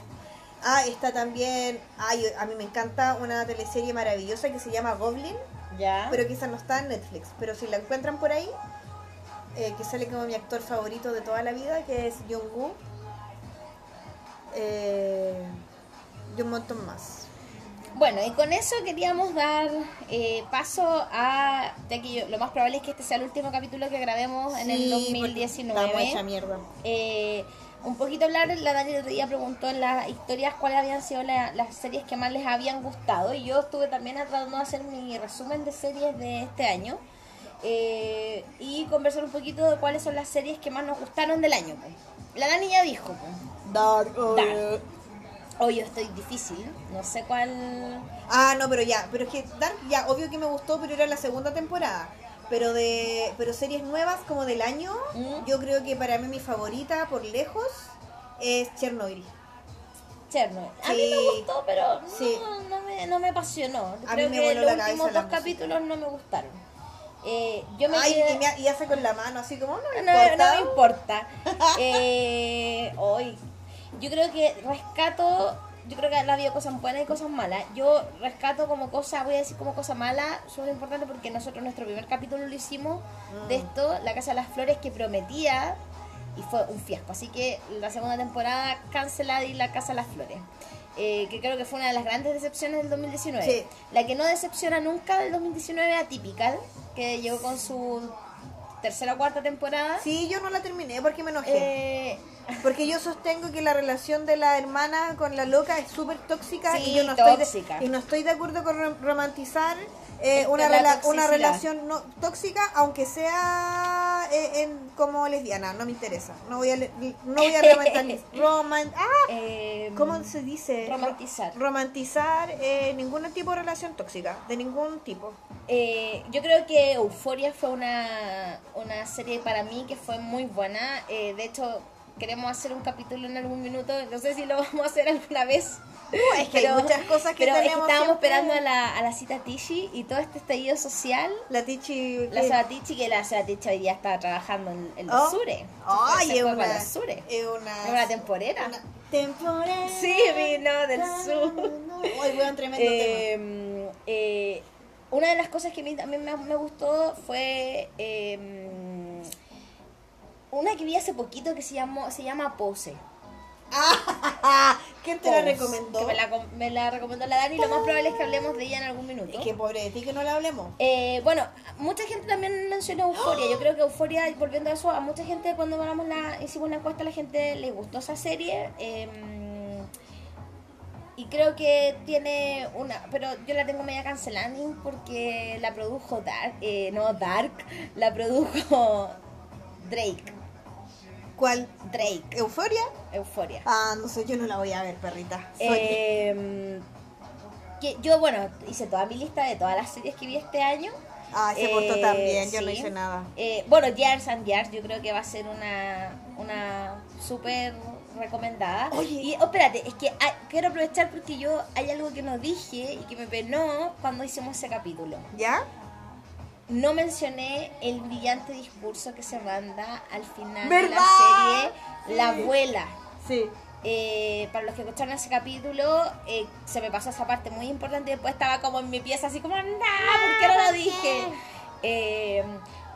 S2: Ah, está también. Ay, a mí me encanta una teleserie maravillosa que se llama Goblin,
S1: Ya.
S2: pero quizás no está en Netflix. Pero si la encuentran por ahí, eh, que sale como mi actor favorito de toda la vida, que es Jung-woo. Eh, y un montón más.
S1: Bueno, y con eso queríamos dar eh, paso a, ya que yo- lo más probable es que este sea el último capítulo que grabemos en el
S2: Sí, porque
S1: 2019.
S2: estamos hecha mierda.
S1: Eh, un poquito hablar, la Dani día preguntó en las historias cuáles habían sido la- las series que más les habían gustado y yo estuve también tratando de hacer mi resumen de series de este año eh, y conversar un poquito de cuáles son las series que más nos gustaron del año. pues. La Dani ya dijo, pues.
S2: Dark.
S1: Dark. hoy estoy difícil, no sé cuál...
S2: Ah, no, pero ya, pero es que Dark ya, obvio que me gustó, pero era la segunda temporada. Pero de pero series nuevas como del año,
S1: Mm.
S2: yo creo que para mí mi favorita por lejos es Chernobyl.
S1: Chernobyl. A mí me gustó, pero no,
S2: Sí.
S1: no, me, no me apasionó.
S2: A
S1: Creo
S2: mí me
S1: que los últimos dos capítulos no me gustaron. Eh, yo me
S2: Ay,
S1: quedé-
S2: y, me- y hace con la mano así como, no me
S1: no,
S2: importa.
S1: no me importa. [laughs] Eh, hoy, yo creo que rescato, yo creo que ha habido cosas buenas y cosas malas. Yo rescato como cosa, voy a decir como cosa mala, súper importante porque nosotros nuestro primer capítulo lo hicimos
S2: Mm.
S1: de esto, La Casa de las Flores, que prometía y fue un fiasco. Así que la segunda temporada cancelada y La Casa de las Flores. eh, que creo que fue una de las grandes decepciones del 2019.
S2: Sí.
S1: La que no decepciona nunca del 2019 es Atypical, que llegó con su tercera o cuarta temporada.
S2: Sí, yo no la terminé porque me enojé.
S1: Eh,
S2: Porque yo sostengo que la relación de la hermana con la loca es súper tóxica
S1: Sí,
S2: y yo no
S1: tóxica.
S2: estoy de, y no estoy de acuerdo con rom- romantizar eh, una, una relación no tóxica, aunque sea eh, en, como lesbiana, no me interesa. No voy a le- no voy a roman- [laughs] ah,
S1: eh,
S2: ¿Cómo se dice?
S1: Romantizar.
S2: Ro- romantizar eh, ningún tipo de relación tóxica, de ningún tipo.
S1: eh, yo creo que Euforia fue una, una serie para mí que fue muy buena. Eh, de hecho, queremos hacer un capítulo en algún minuto. No sé si lo [laughs] vamos a hacer alguna vez.
S2: Uh, es que hay muchas cosas que
S1: pero es que
S2: tenemos
S1: estábamos
S2: siempre.
S1: esperando a la, a la cita Tichi y todo este estallido social.
S2: La Tichi...
S1: La Seba Tichi, que la Seba Tichi hoy día está trabajando en, en los
S2: Oh.
S1: Sures.
S2: Ay,
S1: fue
S2: es una...
S1: los Sures.
S2: Es una...
S1: Es una temporera.
S2: una temporera.
S1: Sí, vino del sur.
S2: Ay, weón, tremendo tema.
S1: Eh, eh, una de las cosas que a mí también me, me gustó fue eh, una que vi hace poquito que se llamó se llama Pose. [laughs]
S2: ¿Quién te la
S1: Pose,
S2: recomendó?
S1: Que me la, com- me la recomendó la Dani. Lo más probable es que hablemos de ella en algún minuto.
S2: Es que pobre de ti que no la hablemos.
S1: Eh, bueno, mucha gente también mencionó Euforia. Yo [gasps] creo que Euforia, volviendo a eso, a mucha gente cuando hablamos la, hicimos la encuesta, a la gente le gustó esa serie. eh, y creo que tiene una, pero yo la tengo media cancelada porque la produjo Dark, eh, no Dark, la produjo Drake,
S2: ¿Cuál?
S1: Drake,
S2: ¿Euforia?
S1: Euforia.
S2: Ah, no sé, yo no la voy a ver, perrita.
S1: Eh, que yo, bueno, hice toda mi lista de todas las series que vi este año.
S2: Ah, se portó
S1: eh,
S2: tan bien, yo no hice nada.
S1: Eh, bueno, Years and Years, yo creo que va a ser una, una súper recomendada.
S2: Oye.
S1: Y, oh, espérate, es que hay- quiero aprovechar porque yo hay algo que no dije y que me penó cuando hicimos ese capítulo.
S2: ¿Ya?
S1: No mencioné el brillante discurso que se manda al final
S2: ¿Verdad?
S1: de la serie La abuela.
S2: Sí.
S1: Eh, para los que escucharon ese capítulo, eh, se me pasó esa parte muy importante y después estaba como en mi pieza así como, ¡Nah! ¿Por qué no lo dije? Eh,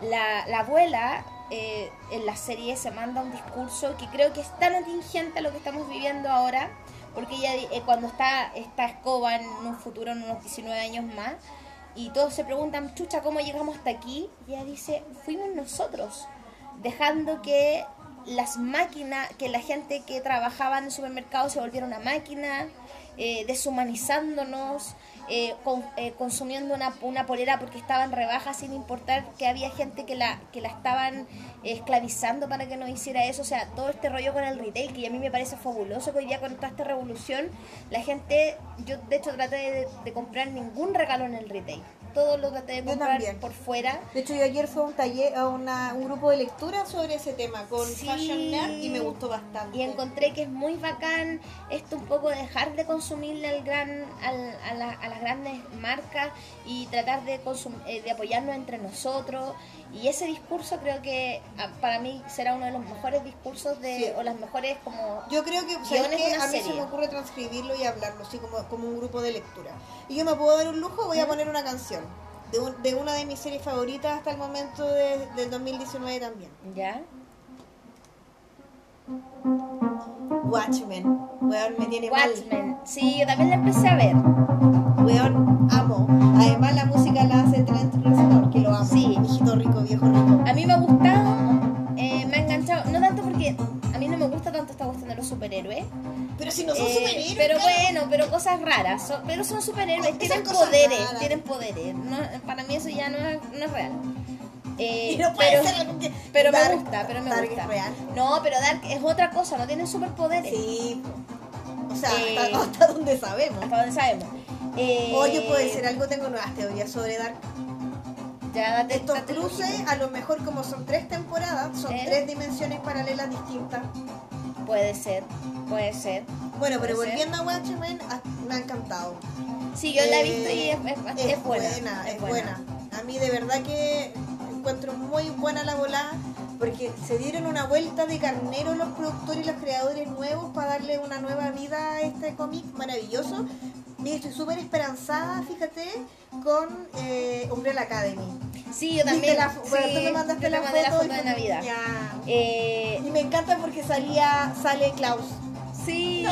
S1: la, la abuela en la serie se manda un discurso que creo que es tan atingente a lo que estamos viviendo ahora, porque ella cuando está esta escoba en un futuro, en unos 19 años más, y todos se preguntan, chucha, ¿cómo llegamos hasta aquí? Y ella dice, fuimos nosotros, dejando que las máquinas, que la gente que trabajaba en el supermercado se volviera una máquina, eh, deshumanizándonos, eh, con- eh, consumiendo una, una polera porque estaba en rebaja sin importar que había gente que la, que la estaban esclavizando para que no hiciera eso. O sea, todo este rollo con el retail que a mí me parece fabuloso que hoy día con toda esta revolución, la gente, yo de hecho traté de, de comprar ningún regalo en el retail. Todo lo traté de comprar por fuera.
S2: De hecho, yo ayer fue a un taller, a una- un grupo de lectura sobre ese tema con
S1: Sí.
S2: Fashion Nerd y me gustó bastante.
S1: Y encontré que es muy bacán esto un poco dejar de consumirle al gran, al- a, la- a las grandes marcas y tratar de, consum- eh, de apoyarnos entre nosotros. Y ese discurso creo que ah, para mí será uno de los mejores discursos de,
S2: Sí.
S1: o las mejores como...
S2: Yo creo que,
S1: una
S2: A mí se
S1: serie.
S2: me ocurre transcribirlo y hablarlo, así como, como un grupo de lectura. Y yo me puedo dar un lujo, voy a poner una canción de, un- de una de mis series favoritas hasta el momento de- del 2019 también.
S1: ¿Ya?
S2: Watchmen. Weón, me tiene mal.
S1: Watchmen. Sí, yo también la empecé a ver.
S2: Weón, amo. Además la música
S1: superhéroes.
S2: Pero si no son
S1: Eh,
S2: superhéroes.
S1: pero
S2: claro.
S1: bueno, pero cosas raras. son- pero son superhéroes, tienen poderes,
S2: raras.
S1: tienen poderes. No, para mí eso ya no es, no es real. [laughs] Eh,
S2: Y no puede
S1: pero,
S2: ser que-
S1: pero me
S2: Dark-
S1: gusta, pero me
S2: Dark
S1: gusta.
S2: es real.
S1: No, pero Dark es otra cosa, no tienen superpoderes.
S2: Sí. O sea,
S1: Eh,
S2: hasta, hasta donde sabemos.
S1: Hasta donde sabemos. Eh,
S2: Oye, puede ser algo, tengo nuevas teorías sobre Dark.
S1: Ya date,
S2: Estos
S1: date
S2: cruces, a lo mejor como son tres temporadas, son
S1: ¿Eh?
S2: tres dimensiones paralelas distintas.
S1: Puede ser, puede ser.
S2: Bueno, pero
S1: Puede ser.
S2: volviendo a Watchmen, me ha encantado.
S1: Sí, yo la he
S2: Eh,
S1: visto y es, es- es buena.
S2: es buena. A mí de verdad que encuentro muy buena la volada porque se dieron una vuelta de carnero los productores y los creadores nuevos para darle una nueva vida a este cómic maravilloso. Y estoy súper esperanzada, fíjate, con eh, Umbrella Academy.
S1: Sí, yo también.
S2: ¿Viste la fo- bueno,
S1: sí,
S2: tú me mandaste
S1: yo
S2: la
S1: mandé
S2: foto,
S1: la foto de Navidad. Eh,
S2: Y me encanta porque salía, sale Klaus.
S1: sí.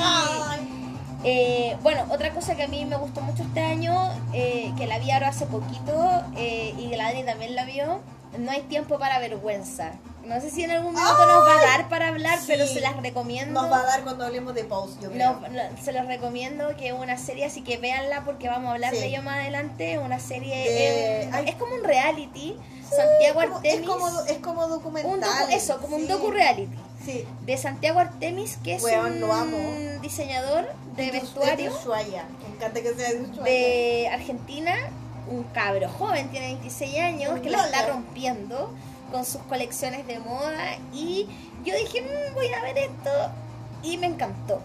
S1: Eh, bueno, otra cosa que a mí me gustó mucho este año, eh, que la vi ahora hace poquito y Adri también la vio, no hay tiempo para vergüenza. No sé si en algún minuto nos va a dar para hablar,
S2: Sí.
S1: pero se las recomiendo.
S2: Nos va a dar cuando hablemos de Pose, yo creo.
S1: No, no, se los recomiendo que es una serie, así que véanla porque vamos a hablar
S2: Sí.
S1: de ello más adelante. Una serie,
S2: De- ay.
S1: es como un reality. Santiago
S2: Como-
S1: Artemis.
S2: es, como, es como documental.
S1: un docu- eso, como un
S2: sí.
S1: docu reality.
S2: Sí.
S1: De Santiago Artemis, que es
S2: Weón,
S1: un
S2: lo amo.
S1: diseñador de
S2: Es
S1: vestuario
S2: Ushuaia. Me encanta que sea de
S1: de Argentina, un cabro joven, tiene 26 años,
S2: Un
S1: que la está rompiendo con sus colecciones de moda y yo dije, "Mm, voy a ver esto y me encantó.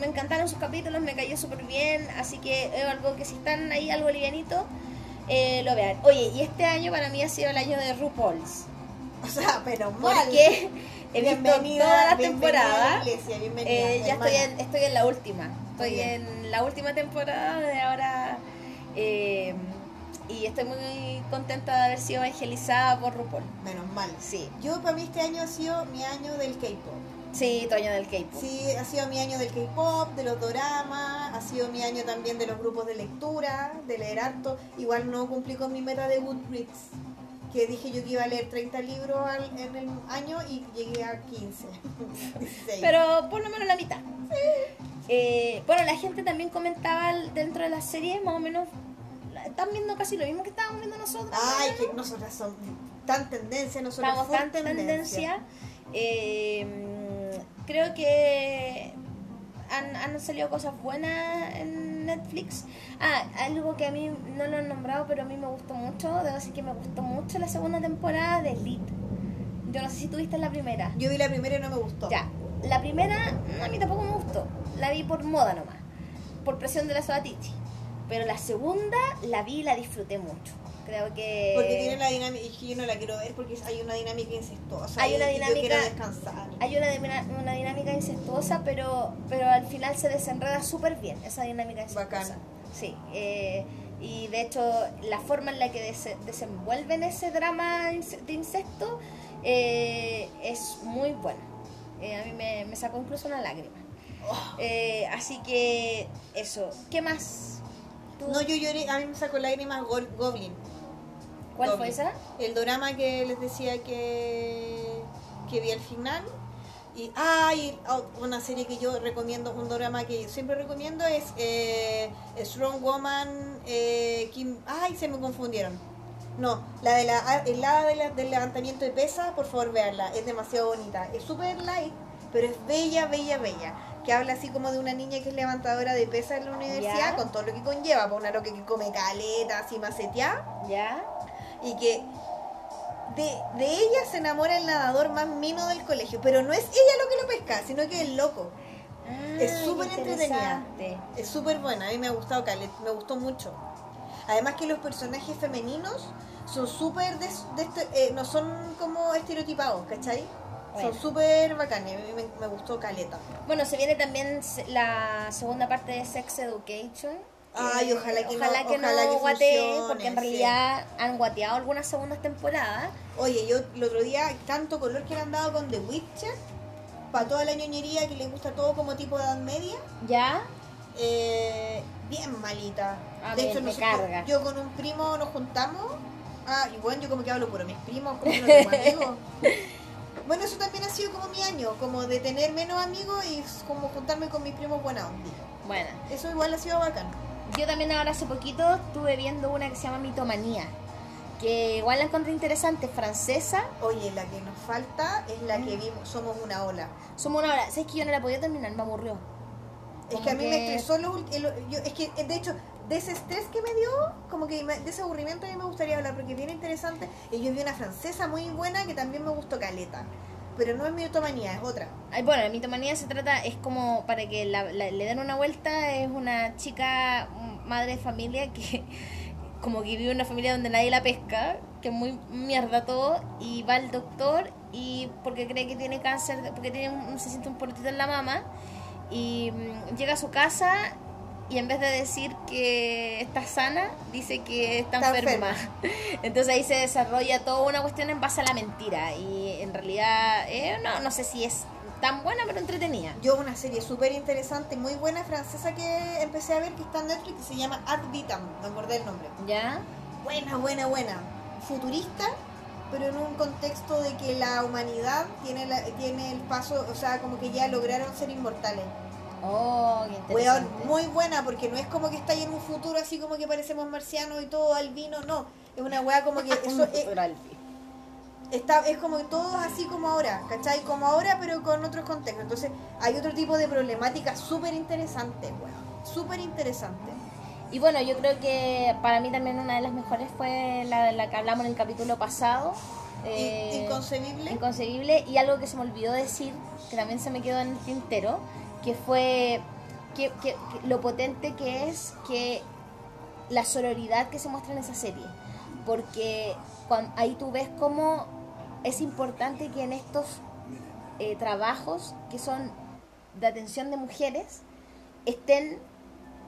S1: me encantaron sus capítulos, me cayó súper bien, así que es algo que si están ahí algo livianito, eh, lo vean. Oye, y este año para mí ha sido el año de RuPaul's.
S2: O sea, pero mal.
S1: Porque he visto
S2: Bienvenida-
S1: todas las
S2: bienvenida a la
S1: temporadas.
S2: iglesia, bienvenida,
S1: Eh, ya estoy en, estoy en la última. Estoy en la última temporada de ahora. eh, y estoy muy contenta de haber sido evangelizada por RuPaul.
S2: Menos mal.
S1: Sí,
S2: Yo, para mí, este año ha sido mi año del K-pop.
S1: sí, tu año del K-pop.
S2: Sí, ha sido mi año del K-pop, de los doramas, ha sido mi año también de los grupos de lectura, de leer harto. Igual no cumplí con mi meta de Goodreads, que dije yo que iba a leer 30 libros al- en el año y llegué a 15. 16. [laughs]
S1: Pero por lo menos la mitad. Eh, bueno, la gente también comentaba dentro de la serie, más o menos, están viendo casi lo mismo que estábamos viendo nosotros.
S2: Ay, que nosotras somos tan tendencia, nosotros
S1: Estamos tan tendencia. Eh, creo que han, han salido cosas buenas en Netflix. Ah, algo que a mí no lo han nombrado, pero a mí me gustó mucho. Debo decir que me gustó mucho la segunda temporada de Elite. Yo no sé si tuviste la primera.
S2: Yo vi la primera y no me gustó.
S1: Ya, la primera a mí tampoco me gustó. La vi por moda nomás, por presión de la Soatichi. Pero la segunda la vi y la disfruté mucho. Creo que...
S2: Porque tiene la dinámica, y que yo no la quiero ver porque hay una dinámica incestuosa.
S1: Hay una
S2: Yo
S1: dinámica-
S2: quiero descansar.
S1: Hay una, una dinámica incestuosa, pero, pero al final se desenreda súper bien esa dinámica incestuosa.
S2: Bacán.
S1: Sí, eh, y de hecho la forma en la que des- desenvuelven ese drama de incesto eh, es muy buena. Eh, a mí me, me sacó incluso una lágrima.
S2: Oh.
S1: Así que eso, ¿qué más? ¿Tú-
S2: No, yo lloré, a mí me sacó lágrimas Gol- Goblin.
S1: ¿Cuál
S2: Goblin.
S1: fue esa?
S2: El drama que les decía que, que vi al final. Y hay una serie que yo recomiendo, un drama que siempre recomiendo es eh, Strong Woman eh, Kim. Ay, se me confundieron. No, la de la, ah, el lado de la- del levantamiento de pesas, por favor veanla, es demasiado bonita. Es súper light, pero es bella, bella, bella. Que habla así como de una niña que es levantadora de pesas en la universidad,
S1: Ya.
S2: con todo lo que conlleva, por una loca que come caleta, así maceteada
S1: ¿Ya?
S2: y que de, de ella se enamora el nadador más mino del colegio, pero no es ella lo que lo pesca, sino que el loco. Es
S1: Ah,
S2: súper
S1: qué
S2: entretenida. Es súper buena, a mí me ha gustado Calet, me gustó mucho. Además que los personajes femeninos son súper, de, de eh, no son como estereotipados, ¿cachai?
S1: Bueno.
S2: Son súper bacanes, a mí me, me gustó Caleta.
S1: Bueno, se viene también la segunda parte de Sex Education.
S2: Ay, ojalá que no-
S1: ojalá que
S2: ojalá
S1: no
S2: que
S1: guatee,
S2: funcione,
S1: porque en
S2: sí.
S1: realidad han guateado algunas segundas temporadas.
S2: Oye, yo el otro día, tanto color que le han dado con The Witcher, para toda la ñoñería que le gusta todo como tipo de edad media,
S1: ¿Ya?
S2: eh, bien malita.
S1: Ah,
S2: de hecho, nosotros- yo con un primo nos juntamos. Ah, y bueno, yo como que hablo por mis primos, como no tengo amigos. [laughs] Bueno, eso también ha sido como mi año, como de tener menos amigos y como juntarme con mis primos buena onda.
S1: Bueno,
S2: Eso igual ha sido bacán.
S1: yo también ahora hace poquito estuve viendo una que se llama Mitomanía, que igual la encontré interesante, francesa.
S2: Oye, la que nos falta es la
S1: Mm.
S2: que vimos, Somos una ola.
S1: Somos una hora. ¿Sabes que yo no la podía terminar? Me aburrió.
S2: Es que a mí
S1: que-
S2: me estresó lo ul- el- yo- es que de hecho de ese estrés que me dio, como que me- de ese aburrimiento a mí me gustaría hablar porque es bien interesante. Y yo vi una francesa muy buena que también me gustó caleta. Pero no es mi otomanía, es otra.
S1: Ay, bueno, la mitomanía se trata, es como para que la- la- le den una vuelta, es una chica, mm, madre de familia, que [laughs] como que vive en una familia donde nadie la pesca, que es muy mierda todo, y va al doctor y porque cree que tiene cáncer, porque tiene se siente un portito en la mama, y mm, llega a su casa y en vez de decir que está sana, dice que está,
S2: Está
S1: enferma. [laughs] Entonces ahí se desarrolla toda una cuestión en base a la mentira. Y en realidad, eh, no, no sé si es tan buena, pero entretenida.
S2: Yo una serie súper interesante, muy buena francesa que empecé a ver que está en Netflix que se llama Ad Vitam, me acordé el nombre.
S1: ¿Ya?
S2: Buena, buena, buena. Futurista, pero en un contexto de que la humanidad tiene, la- tiene el paso, o sea, como que ya lograron ser inmortales.
S1: Oh, qué
S2: Weón, muy buena, porque no es como que está ahí en un futuro así como que parecemos marcianos y todo albino, no. Es una weá como que [laughs] eso es, está, es como que todo así como ahora, ¿cachai? Como ahora, pero con otros contextos. Entonces, hay otro tipo de problemática súper interesante, weón. Súper interesante.
S1: Y bueno, yo creo que para mí también una de las mejores fue la de la que hablamos en el capítulo pasado. eh,
S2: Inconcebible.
S1: Inconcebible. Y algo que se me olvidó decir, que también se me quedó en el tintero, que fue que, que- que lo potente que es que la sororidad que se muestra en esa serie. Porque cuan- ahí tú ves cómo es importante que en estos eh, trabajos que son de atención de mujeres estén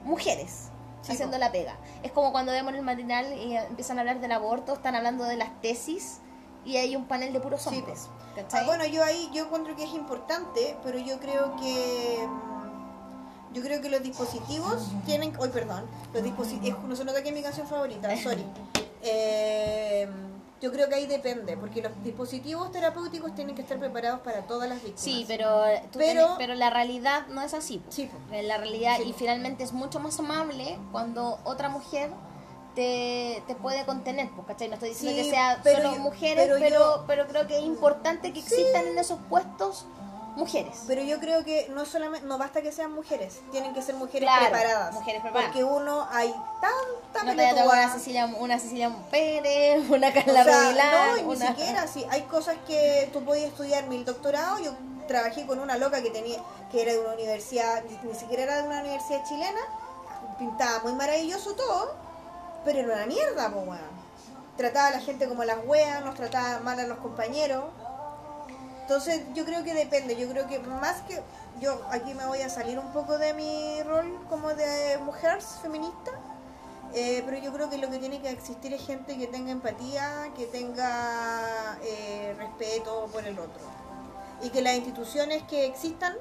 S1: mujeres
S2: Sí,
S1: haciendo la pega. Es como cuando vemos el matinal y empiezan a hablar del aborto, están hablando de las tesis y hay un panel de puros
S2: Sí,
S1: hombres.
S2: Ah, bueno, yo ahí yo encuentro que es importante, pero yo creo que mm, yo creo que los dispositivos tienen, hoy perdón, los dispositivos no se nota que es mi canción favorita, [laughs] sorry. Eh, yo creo que ahí depende, porque los dispositivos terapéuticos tienen que estar preparados para todas las víctimas.
S1: Sí, pero, tú
S2: Pero-
S1: tenés- pero la realidad no es así.
S2: Sí.
S1: En la realidad,
S2: Sí.
S1: y finalmente es mucho más amable cuando otra mujer te, te puede contener, pues, ¿cachai? No estoy diciendo
S2: Sí,
S1: que sea
S2: pero
S1: solo
S2: yo-
S1: mujeres,
S2: pero
S1: pero,
S2: yo-
S1: pero, creo que es importante que existan en esos puestos mujeres.
S2: Pero yo creo que no solamente no basta que sean mujeres, tienen que ser mujeres
S1: Claro,
S2: preparadas.
S1: mujeres preparadas.
S2: Porque uno hay tanta
S1: No te una Cecilia, una Cecilia Pérez, [laughs] una Carla
S2: O sea, no, y ni
S1: una-
S2: siquiera, sí, hay cosas que tú podías estudiar mi doctorado, yo trabajé con una loca que tenía, que era de una universidad, ni, ni siquiera era de una universidad chilena, pintaba muy maravilloso todo, pero era mierda, po, weón. Trataba a la gente como las weas, nos trataba mal a los compañeros. Entonces yo creo que depende, yo creo que más que, yo aquí me voy a salir un poco de mi rol como de mujer feminista, eh, pero yo creo que lo que tiene que existir es gente que tenga empatía, que tenga eh, respeto por el otro. Y que las instituciones que existan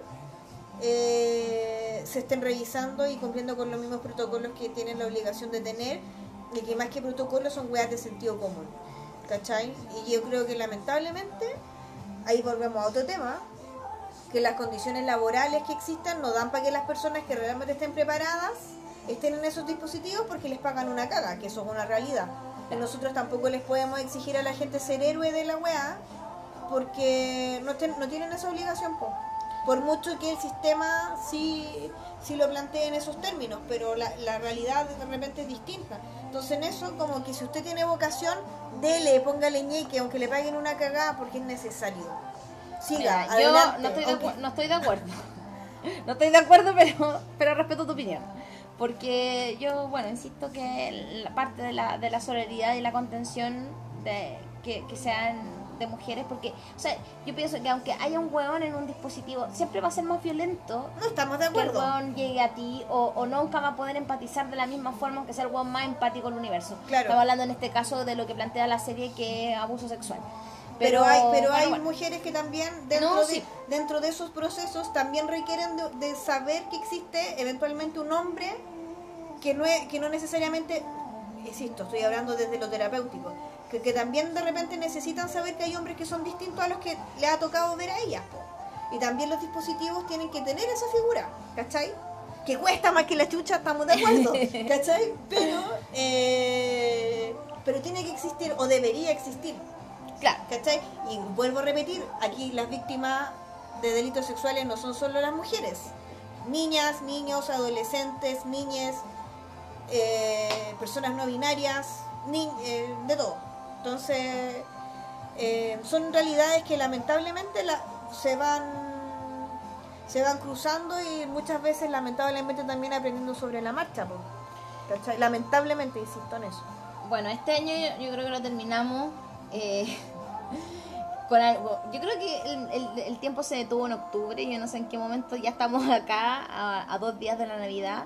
S2: eh, se estén revisando y cumpliendo con los mismos protocolos que tienen la obligación de tener. Y que más que protocolos son weas de sentido común. ¿Cachai? Y yo creo que lamentablemente, ahí volvemos a otro tema, que las condiciones laborales que existan no dan para que las personas que realmente estén preparadas estén en esos dispositivos porque les pagan una caga, que eso es una realidad. Nosotros tampoco les podemos exigir a la gente ser héroe de la weá porque no, no tienen esa obligación, po. Por mucho que el sistema sí, sí lo plantee en esos términos, pero la, la realidad de repente es distinta. Entonces en eso, como que si usted tiene vocación, dele, póngale ñeque, aunque le paguen una cagada porque es necesario. Siga,
S1: Mira, yo no estoy, de
S2: aunque-
S1: acu- no estoy de acuerdo. [laughs] No estoy de acuerdo, pero, pero respeto tu opinión. Porque yo, bueno, insisto que la parte de la, de la solidaridad y la contención de que, que sean de mujeres, porque, o sea, yo pienso que aunque haya un hueón en un dispositivo, siempre va a ser más violento
S2: No estamos de
S1: que el
S2: acuerdo.
S1: hueón llegue a ti o, o nunca va a poder empatizar de la misma forma aunque sea el hueón más empático del universo.
S2: Claro.
S1: Estamos hablando en este caso de lo que plantea la serie que es abuso sexual.
S2: Pero, hay, pero
S1: bueno,
S2: hay
S1: bueno.
S2: mujeres que también dentro,
S1: No,
S2: de,
S1: sí.
S2: dentro de esos procesos también requieren de, de saber que existe eventualmente un hombre que no, es, que no necesariamente, insisto, estoy hablando desde lo terapéutico, que, que también de repente necesitan saber que hay hombres que son distintos a los que le ha tocado ver a ellas. po. Y también los dispositivos tienen que tener esa figura, ¿cachai? Que cuesta más que la chucha, estamos de acuerdo, [laughs] ¿cachai? Pero, eh, pero tiene que existir o debería existir.
S1: Claro.
S2: ¿Cachai? Y vuelvo a repetir, aquí las víctimas de delitos sexuales no son solo las mujeres. Niñas, niños, adolescentes, niñas, eh, personas no binarias, ni- eh, de todo. Entonces, eh, son realidades que lamentablemente la- se van se van cruzando y muchas veces lamentablemente también aprendiendo sobre la marcha. ¿Cachai? Lamentablemente, insisto en eso.
S1: Bueno, este año yo, yo creo que lo terminamos eh, [laughs] con algo. Yo creo que el, el- el tiempo se detuvo en octubre. Yo no sé en qué momento ya estamos acá a, a dos días de la Navidad.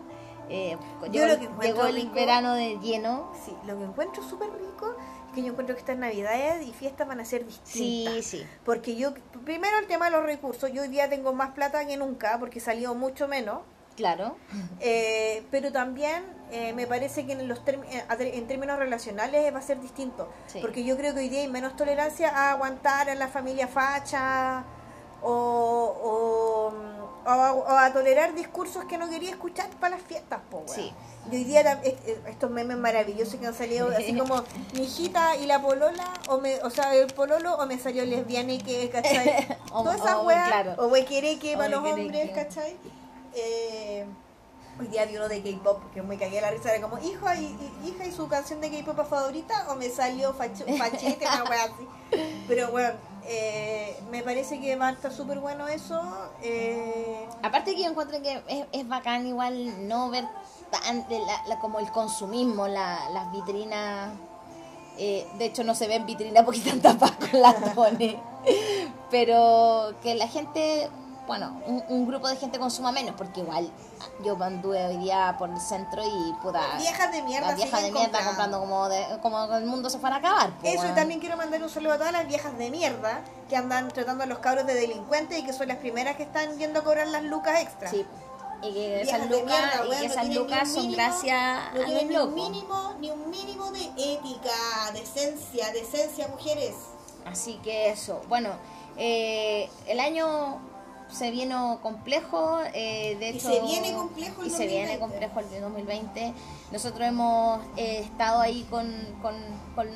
S1: Eh,
S2: Yo
S1: llegó,
S2: lo que encuentro
S1: llegó el
S2: rico-
S1: verano de lleno.
S2: Sí, lo que encuentro súper rico que yo encuentro que estas navidades y fiestas van a ser distintas.
S1: Sí, sí.
S2: Porque yo, primero el tema de los recursos, yo hoy día tengo más plata que nunca porque salió mucho menos,
S1: Claro.
S2: eh, pero también eh, me parece que en, los eh, en términos relacionales va a ser distinto.
S1: Sí.
S2: Porque yo creo que hoy día hay menos tolerancia a aguantar a la familia facha o, o, o a, o a tolerar discursos que no quería escuchar para las fiestas. Po.
S1: Sí.
S2: Y hoy día estos memes maravillosos que han salido así como mi hijita y la polola, o, me, o sea, el pololo, o me salió lesbiana y que, ¿cachai? [laughs]
S1: O-
S2: Todas esas
S1: o,
S2: weas,
S1: claro.
S2: o huequereque para los hombres, ¿cachai? Eh, hoy día vi uno de K-pop que me cagué la risa, era como hijo y, y- hija y su canción de K-pop favorita, o me salió facho- [laughs] fachete, una wea así. Pero bueno, Eh, me parece que va a estar súper bueno eso. Eh,
S1: Aparte que yo encuentro que es, es bacán igual no ver tan la- la- como el consumismo, la- las vitrinas. eh, de hecho no se ven vitrinas porque están tapadas con latones. [laughs] Pero que la gente, bueno, un, un grupo de gente consuma menos, porque igual yo anduve hoy día por el centro y puta...
S2: viejas de mierda.
S1: Las viejas de mierda comprando como, de, como el mundo se fuera a acabar.
S2: Eso, y también quiero mandar un saludo a todas las viejas de mierda que andan tratando a los cabros de delincuentes y que son las primeras que están yendo a cobrar las lucas extra.
S1: Sí. Y que esas lucas,
S2: mierda,
S1: y
S2: weón,
S1: que esas lucas son gracias
S2: no
S1: a los
S2: ni un mínimo, ni un mínimo de ética, de esencia, de esencia, mujeres.
S1: Así que eso. Bueno, eh, el año se viene complejo, eh, de
S2: Y
S1: hecho...
S2: se viene complejo el
S1: y se viene
S2: 2020.
S1: complejo el de 2020. Nosotros hemos eh, estado ahí con, con, con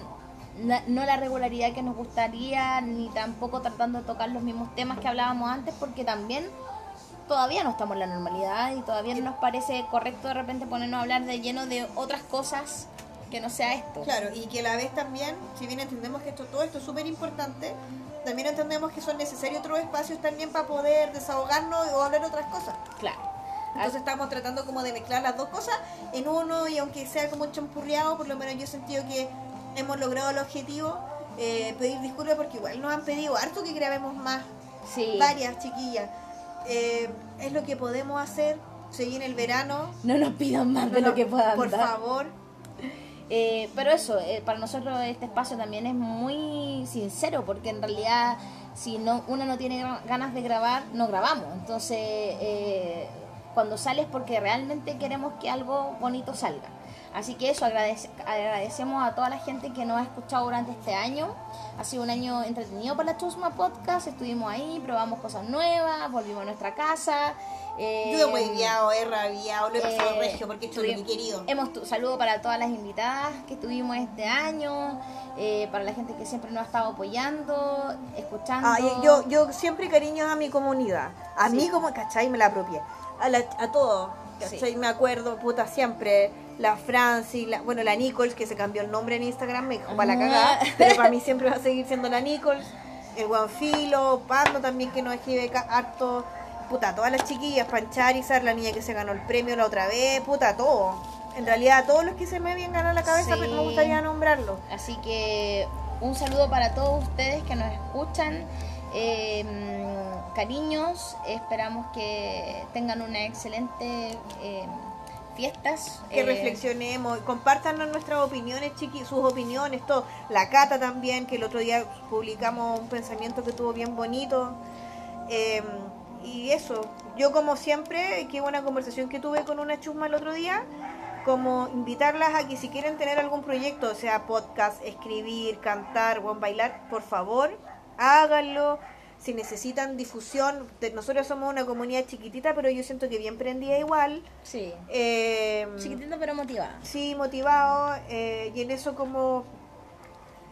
S1: na- no la regularidad que nos gustaría, ni tampoco tratando de tocar los mismos temas que hablábamos antes, porque también todavía no estamos en la normalidad y todavía no nos parece correcto de repente ponernos a hablar de lleno de otras cosas que no sea esto.
S2: Claro, y que a la vez también, si bien entendemos que esto, todo esto es súper importante, también entendemos que son necesarios otros espacios también para poder desahogarnos o hablar otras cosas.
S1: Claro.
S2: Entonces estamos tratando como de mezclar las dos cosas en uno y aunque sea como un champurreado, por lo menos yo he sentido que hemos logrado el objetivo. eh, pedir disculpas porque igual nos han pedido harto que grabemos más,
S1: Sí.
S2: varias chiquillas. Eh, es lo que podemos hacer, se viene el verano.
S1: No nos pidan más de lo que puedan
S2: Por
S1: dar.
S2: favor,
S1: Eh, pero eso, eh, para nosotros este espacio también es muy sincero, porque en realidad si no uno no tiene ganas de grabar, no grabamos. Entonces, eh, cuando sale es porque realmente queremos que algo bonito salga. Así que eso, agradece- agradecemos a toda la gente que nos ha escuchado durante este año. Ha sido un año entretenido para la Chusma Podcast. Estuvimos ahí, probamos cosas nuevas, volvimos a nuestra casa. Eh,
S2: yo he hueviado, he rabiado, lo he pasado
S1: eh,
S2: regio porque he hecho lo que he querido.
S1: Hemos tu- saludo para todas las invitadas que tuvimos este año, eh, para la gente que siempre nos ha estado apoyando, escuchando.
S2: Ay, yo, yo siempre cariño a mi comunidad. A
S1: Sí.
S2: mí como, ¿cachai? Me la apropié. A, la, a todos, ¿cachai?
S1: Sí.
S2: Me acuerdo, puta, siempre. La Franci, la, bueno, la Nichols, que se cambió el nombre en Instagram, me dijo para la
S1: Ajá.
S2: cagada. Pero para mí [laughs] siempre va a seguir siendo la Nichols. El Guanfilo, Pando también, que nos escribe harto. Puta, todas las chiquillas, Pancharizar, la niña que se ganó el premio la otra vez, puta, todo. En realidad, todos los que se me habían ganado la cabeza,
S1: Sí.
S2: pero me gustaría nombrarlos.
S1: Así que un saludo para todos ustedes que nos escuchan. Eh, cariños, esperamos que tengan una excelente eh, fiestas.
S2: que
S1: Eh,
S2: reflexionemos, compártanos nuestras opiniones, chiqui, sus opiniones, todo. La Cata también, que el otro día publicamos un pensamiento que tuvo bien bonito. Y eso, yo como siempre, qué buena conversación que tuve con una chusma el otro día, como invitarlas a que si quieren tener algún proyecto, sea podcast, escribir, cantar o bailar, por favor, háganlo. Si necesitan difusión, nosotros somos una comunidad chiquitita, pero yo siento que bien prendida igual.
S1: Sí,
S2: Eh,
S1: chiquitito pero motivado.
S2: Sí, motivado eh, y en eso como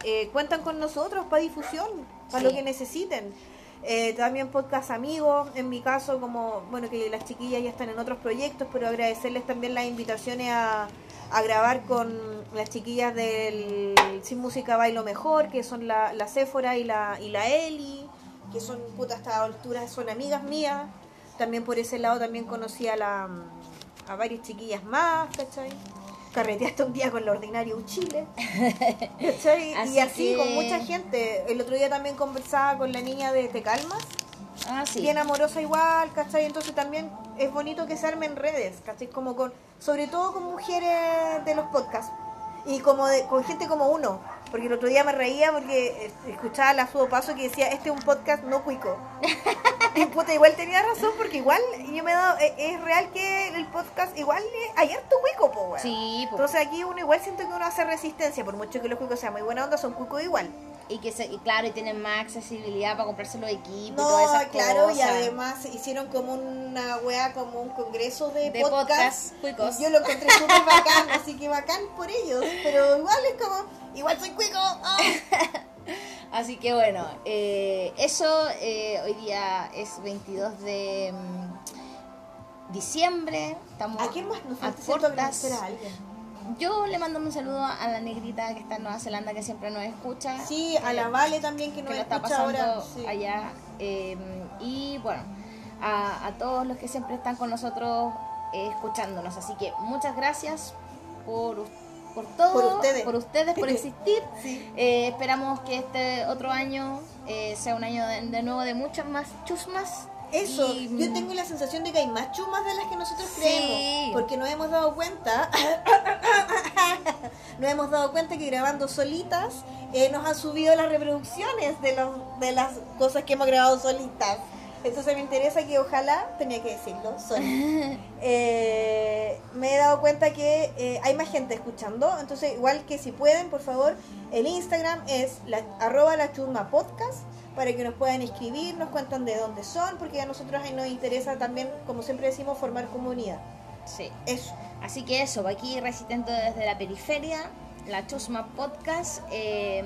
S2: eh, cuentan con nosotros para difusión, para
S1: Sí.
S2: lo que necesiten. Eh, también podcast amigos, en mi caso como, bueno, que las chiquillas ya están en otros proyectos, pero agradecerles también las invitaciones a, grabar con las chiquillas del Sin Música Bailo Mejor, que son la, la Séfora y la, y la Eli, que son, puta, a esta altura son amigas mías. También por ese lado también conocí a, la, a varias chiquillas más, ¿cachai? Carreteaste un día con la Ordinario Chile. [laughs] ¿cachai?
S1: Así
S2: y así
S1: que-
S2: con mucha gente. El otro día también conversaba con la niña de Te Calmas,
S1: Ah, sí.
S2: bien amorosa igual, ¿cachai? Entonces también es bonito que se armen redes, ¿cachai? Como con, sobre todo con mujeres de los podcasts y como de, con gente como uno. Porque el otro día me reía porque eh, escuchaba la Sudo Paso que decía, este es un podcast no cuico. [laughs] y puta, igual tenía razón porque igual yo me he dado, eh, es real que el podcast igual hay harto cuico, po.
S1: Sí, po.
S2: Entonces aquí uno igual siento que uno hace resistencia, por mucho que los cuicos sean muy buena onda, son cuicos igual.
S1: Y que se, y claro, y tienen más accesibilidad para comprarse los equipos y
S2: No,
S1: todas esas
S2: claro, y además hicieron como una wea, como un congreso de,
S1: De
S2: podcast.
S1: podcast.
S2: Y Yo lo encontré súper bacán, [laughs] así que bacán por ellos. Pero igual es como, igual soy cuico. ¡ah! [laughs]
S1: Así que bueno, eh, eso eh, hoy día es 22 de mm, diciembre. Estamos
S2: ¿A quién más nos
S1: a
S2: alguien?
S1: Yo le mando un saludo a la negrita que está en Nueva Zelanda que siempre nos escucha.
S2: Sí, a
S1: que-
S2: la Vale también que
S1: que
S2: nos
S1: lo está
S2: escucha
S1: pasando
S2: ahora. sí.
S1: allá. eh, y bueno, a, a todos los que siempre están con nosotros eh, escuchándonos. Así que muchas gracias por, por todo,
S2: Por ustedes.
S1: por, ustedes, por [laughs] existir.
S2: Sí.
S1: Eh, esperamos que este otro año eh, sea un año de, de nuevo de muchas más chusmas.
S2: Eso,
S1: Y,
S2: yo tengo la sensación de que hay más chumas de las que nosotros
S1: Sí.
S2: creemos, porque nos hemos dado cuenta, [laughs] nos hemos dado cuenta que grabando solitas eh, nos han subido las reproducciones de, los, de las cosas que hemos grabado solitas. Entonces me interesa que ojalá, tenía que decirlo, sorry. [laughs] Eh, me he dado cuenta que eh, hay más gente escuchando, entonces igual que si pueden, por favor, el Instagram es la, arroba la chusma podcast para que nos puedan escribir, nos cuentan de dónde son, porque a nosotros nos interesa también, como siempre decimos, formar comunidad.
S1: Sí.
S2: Eso.
S1: Así que eso, aquí resistente desde la periferia, la Chusma Podcast. eh,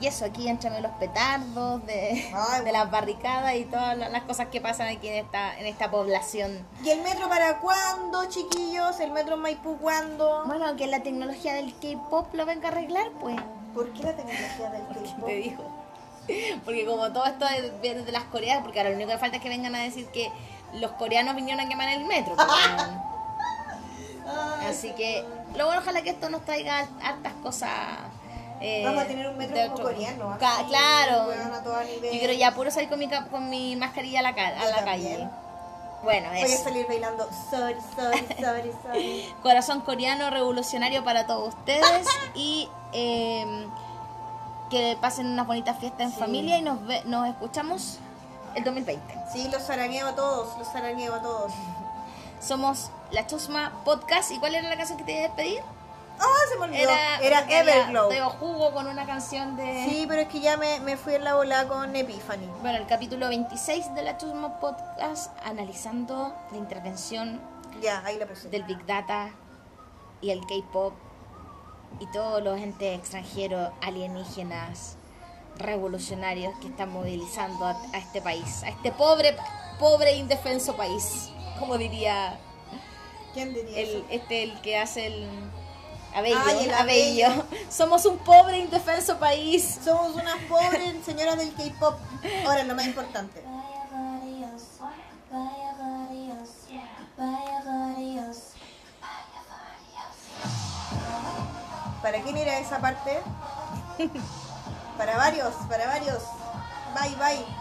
S1: y eso, aquí éntrame los petardos de,
S2: Ay,
S1: de las barricadas y todas la- las cosas que pasan aquí en esta, en esta población.
S2: ¿Y el metro para cuándo, chiquillos? ¿El metro Maipú cuándo?
S1: Bueno, que la tecnología del K-pop lo venga a arreglar, pues.
S2: ¿Por qué la tecnología del K-pop?
S1: Te dijo. [laughs] Porque como todo esto es- viene de las coreanas, porque ahora lo único que falta es que vengan a decir que los coreanos vinieron a quemar el metro. pues,
S2: Ay,
S1: Así que, lo bueno, ojalá que esto nos traiga hartas cosas. eh,
S2: Vamos a tener un metro como
S1: otro-
S2: coreano, así,
S1: claro.
S2: a nivel.
S1: Yo quiero ya puro salir con mi, con mi mascarilla a la, ca- a
S2: Yo
S1: la
S2: también.
S1: calle. Bueno,
S2: Voy a salir bailando sorry, sorry, sorry, sorry. [laughs]
S1: corazón coreano revolucionario para todos ustedes y eh, que pasen unas bonitas fiestas en
S2: Sí.
S1: familia y nos, ve- nos escuchamos el 2020.
S2: Sí, los zarañeo a todos, los zarañeo a todos. [laughs]
S1: Somos La Chusma Podcast. ¿Y cuál era la canción que te iba a despedir?
S2: Ah, se me olvidó.
S1: Era,
S2: Era, Everglow.
S1: Te jugo con una canción de...
S2: Sí, pero es que ya me, me fui en la bola con Epiphany.
S1: Bueno, el capítulo 26 de La Chusma Podcast analizando la intervención
S2: Ya, ahí la puse.
S1: del Big Data y el K-Pop y todos los entes extranjeros, alienígenas, revolucionarios que están movilizando a, a este país, a este pobre, pobre indefenso país, como diría
S2: ¿Quién diría
S1: el,
S2: eso?
S1: este el que hace el Abello,
S2: Ay, el
S1: Abello.
S2: Abello. [laughs]
S1: Somos un pobre indefenso país.
S2: Somos unas pobres señoras del K-pop. Ahora, lo más importante. ¿Para quién era esa parte? [laughs] Para varios, para varios. Bye, bye.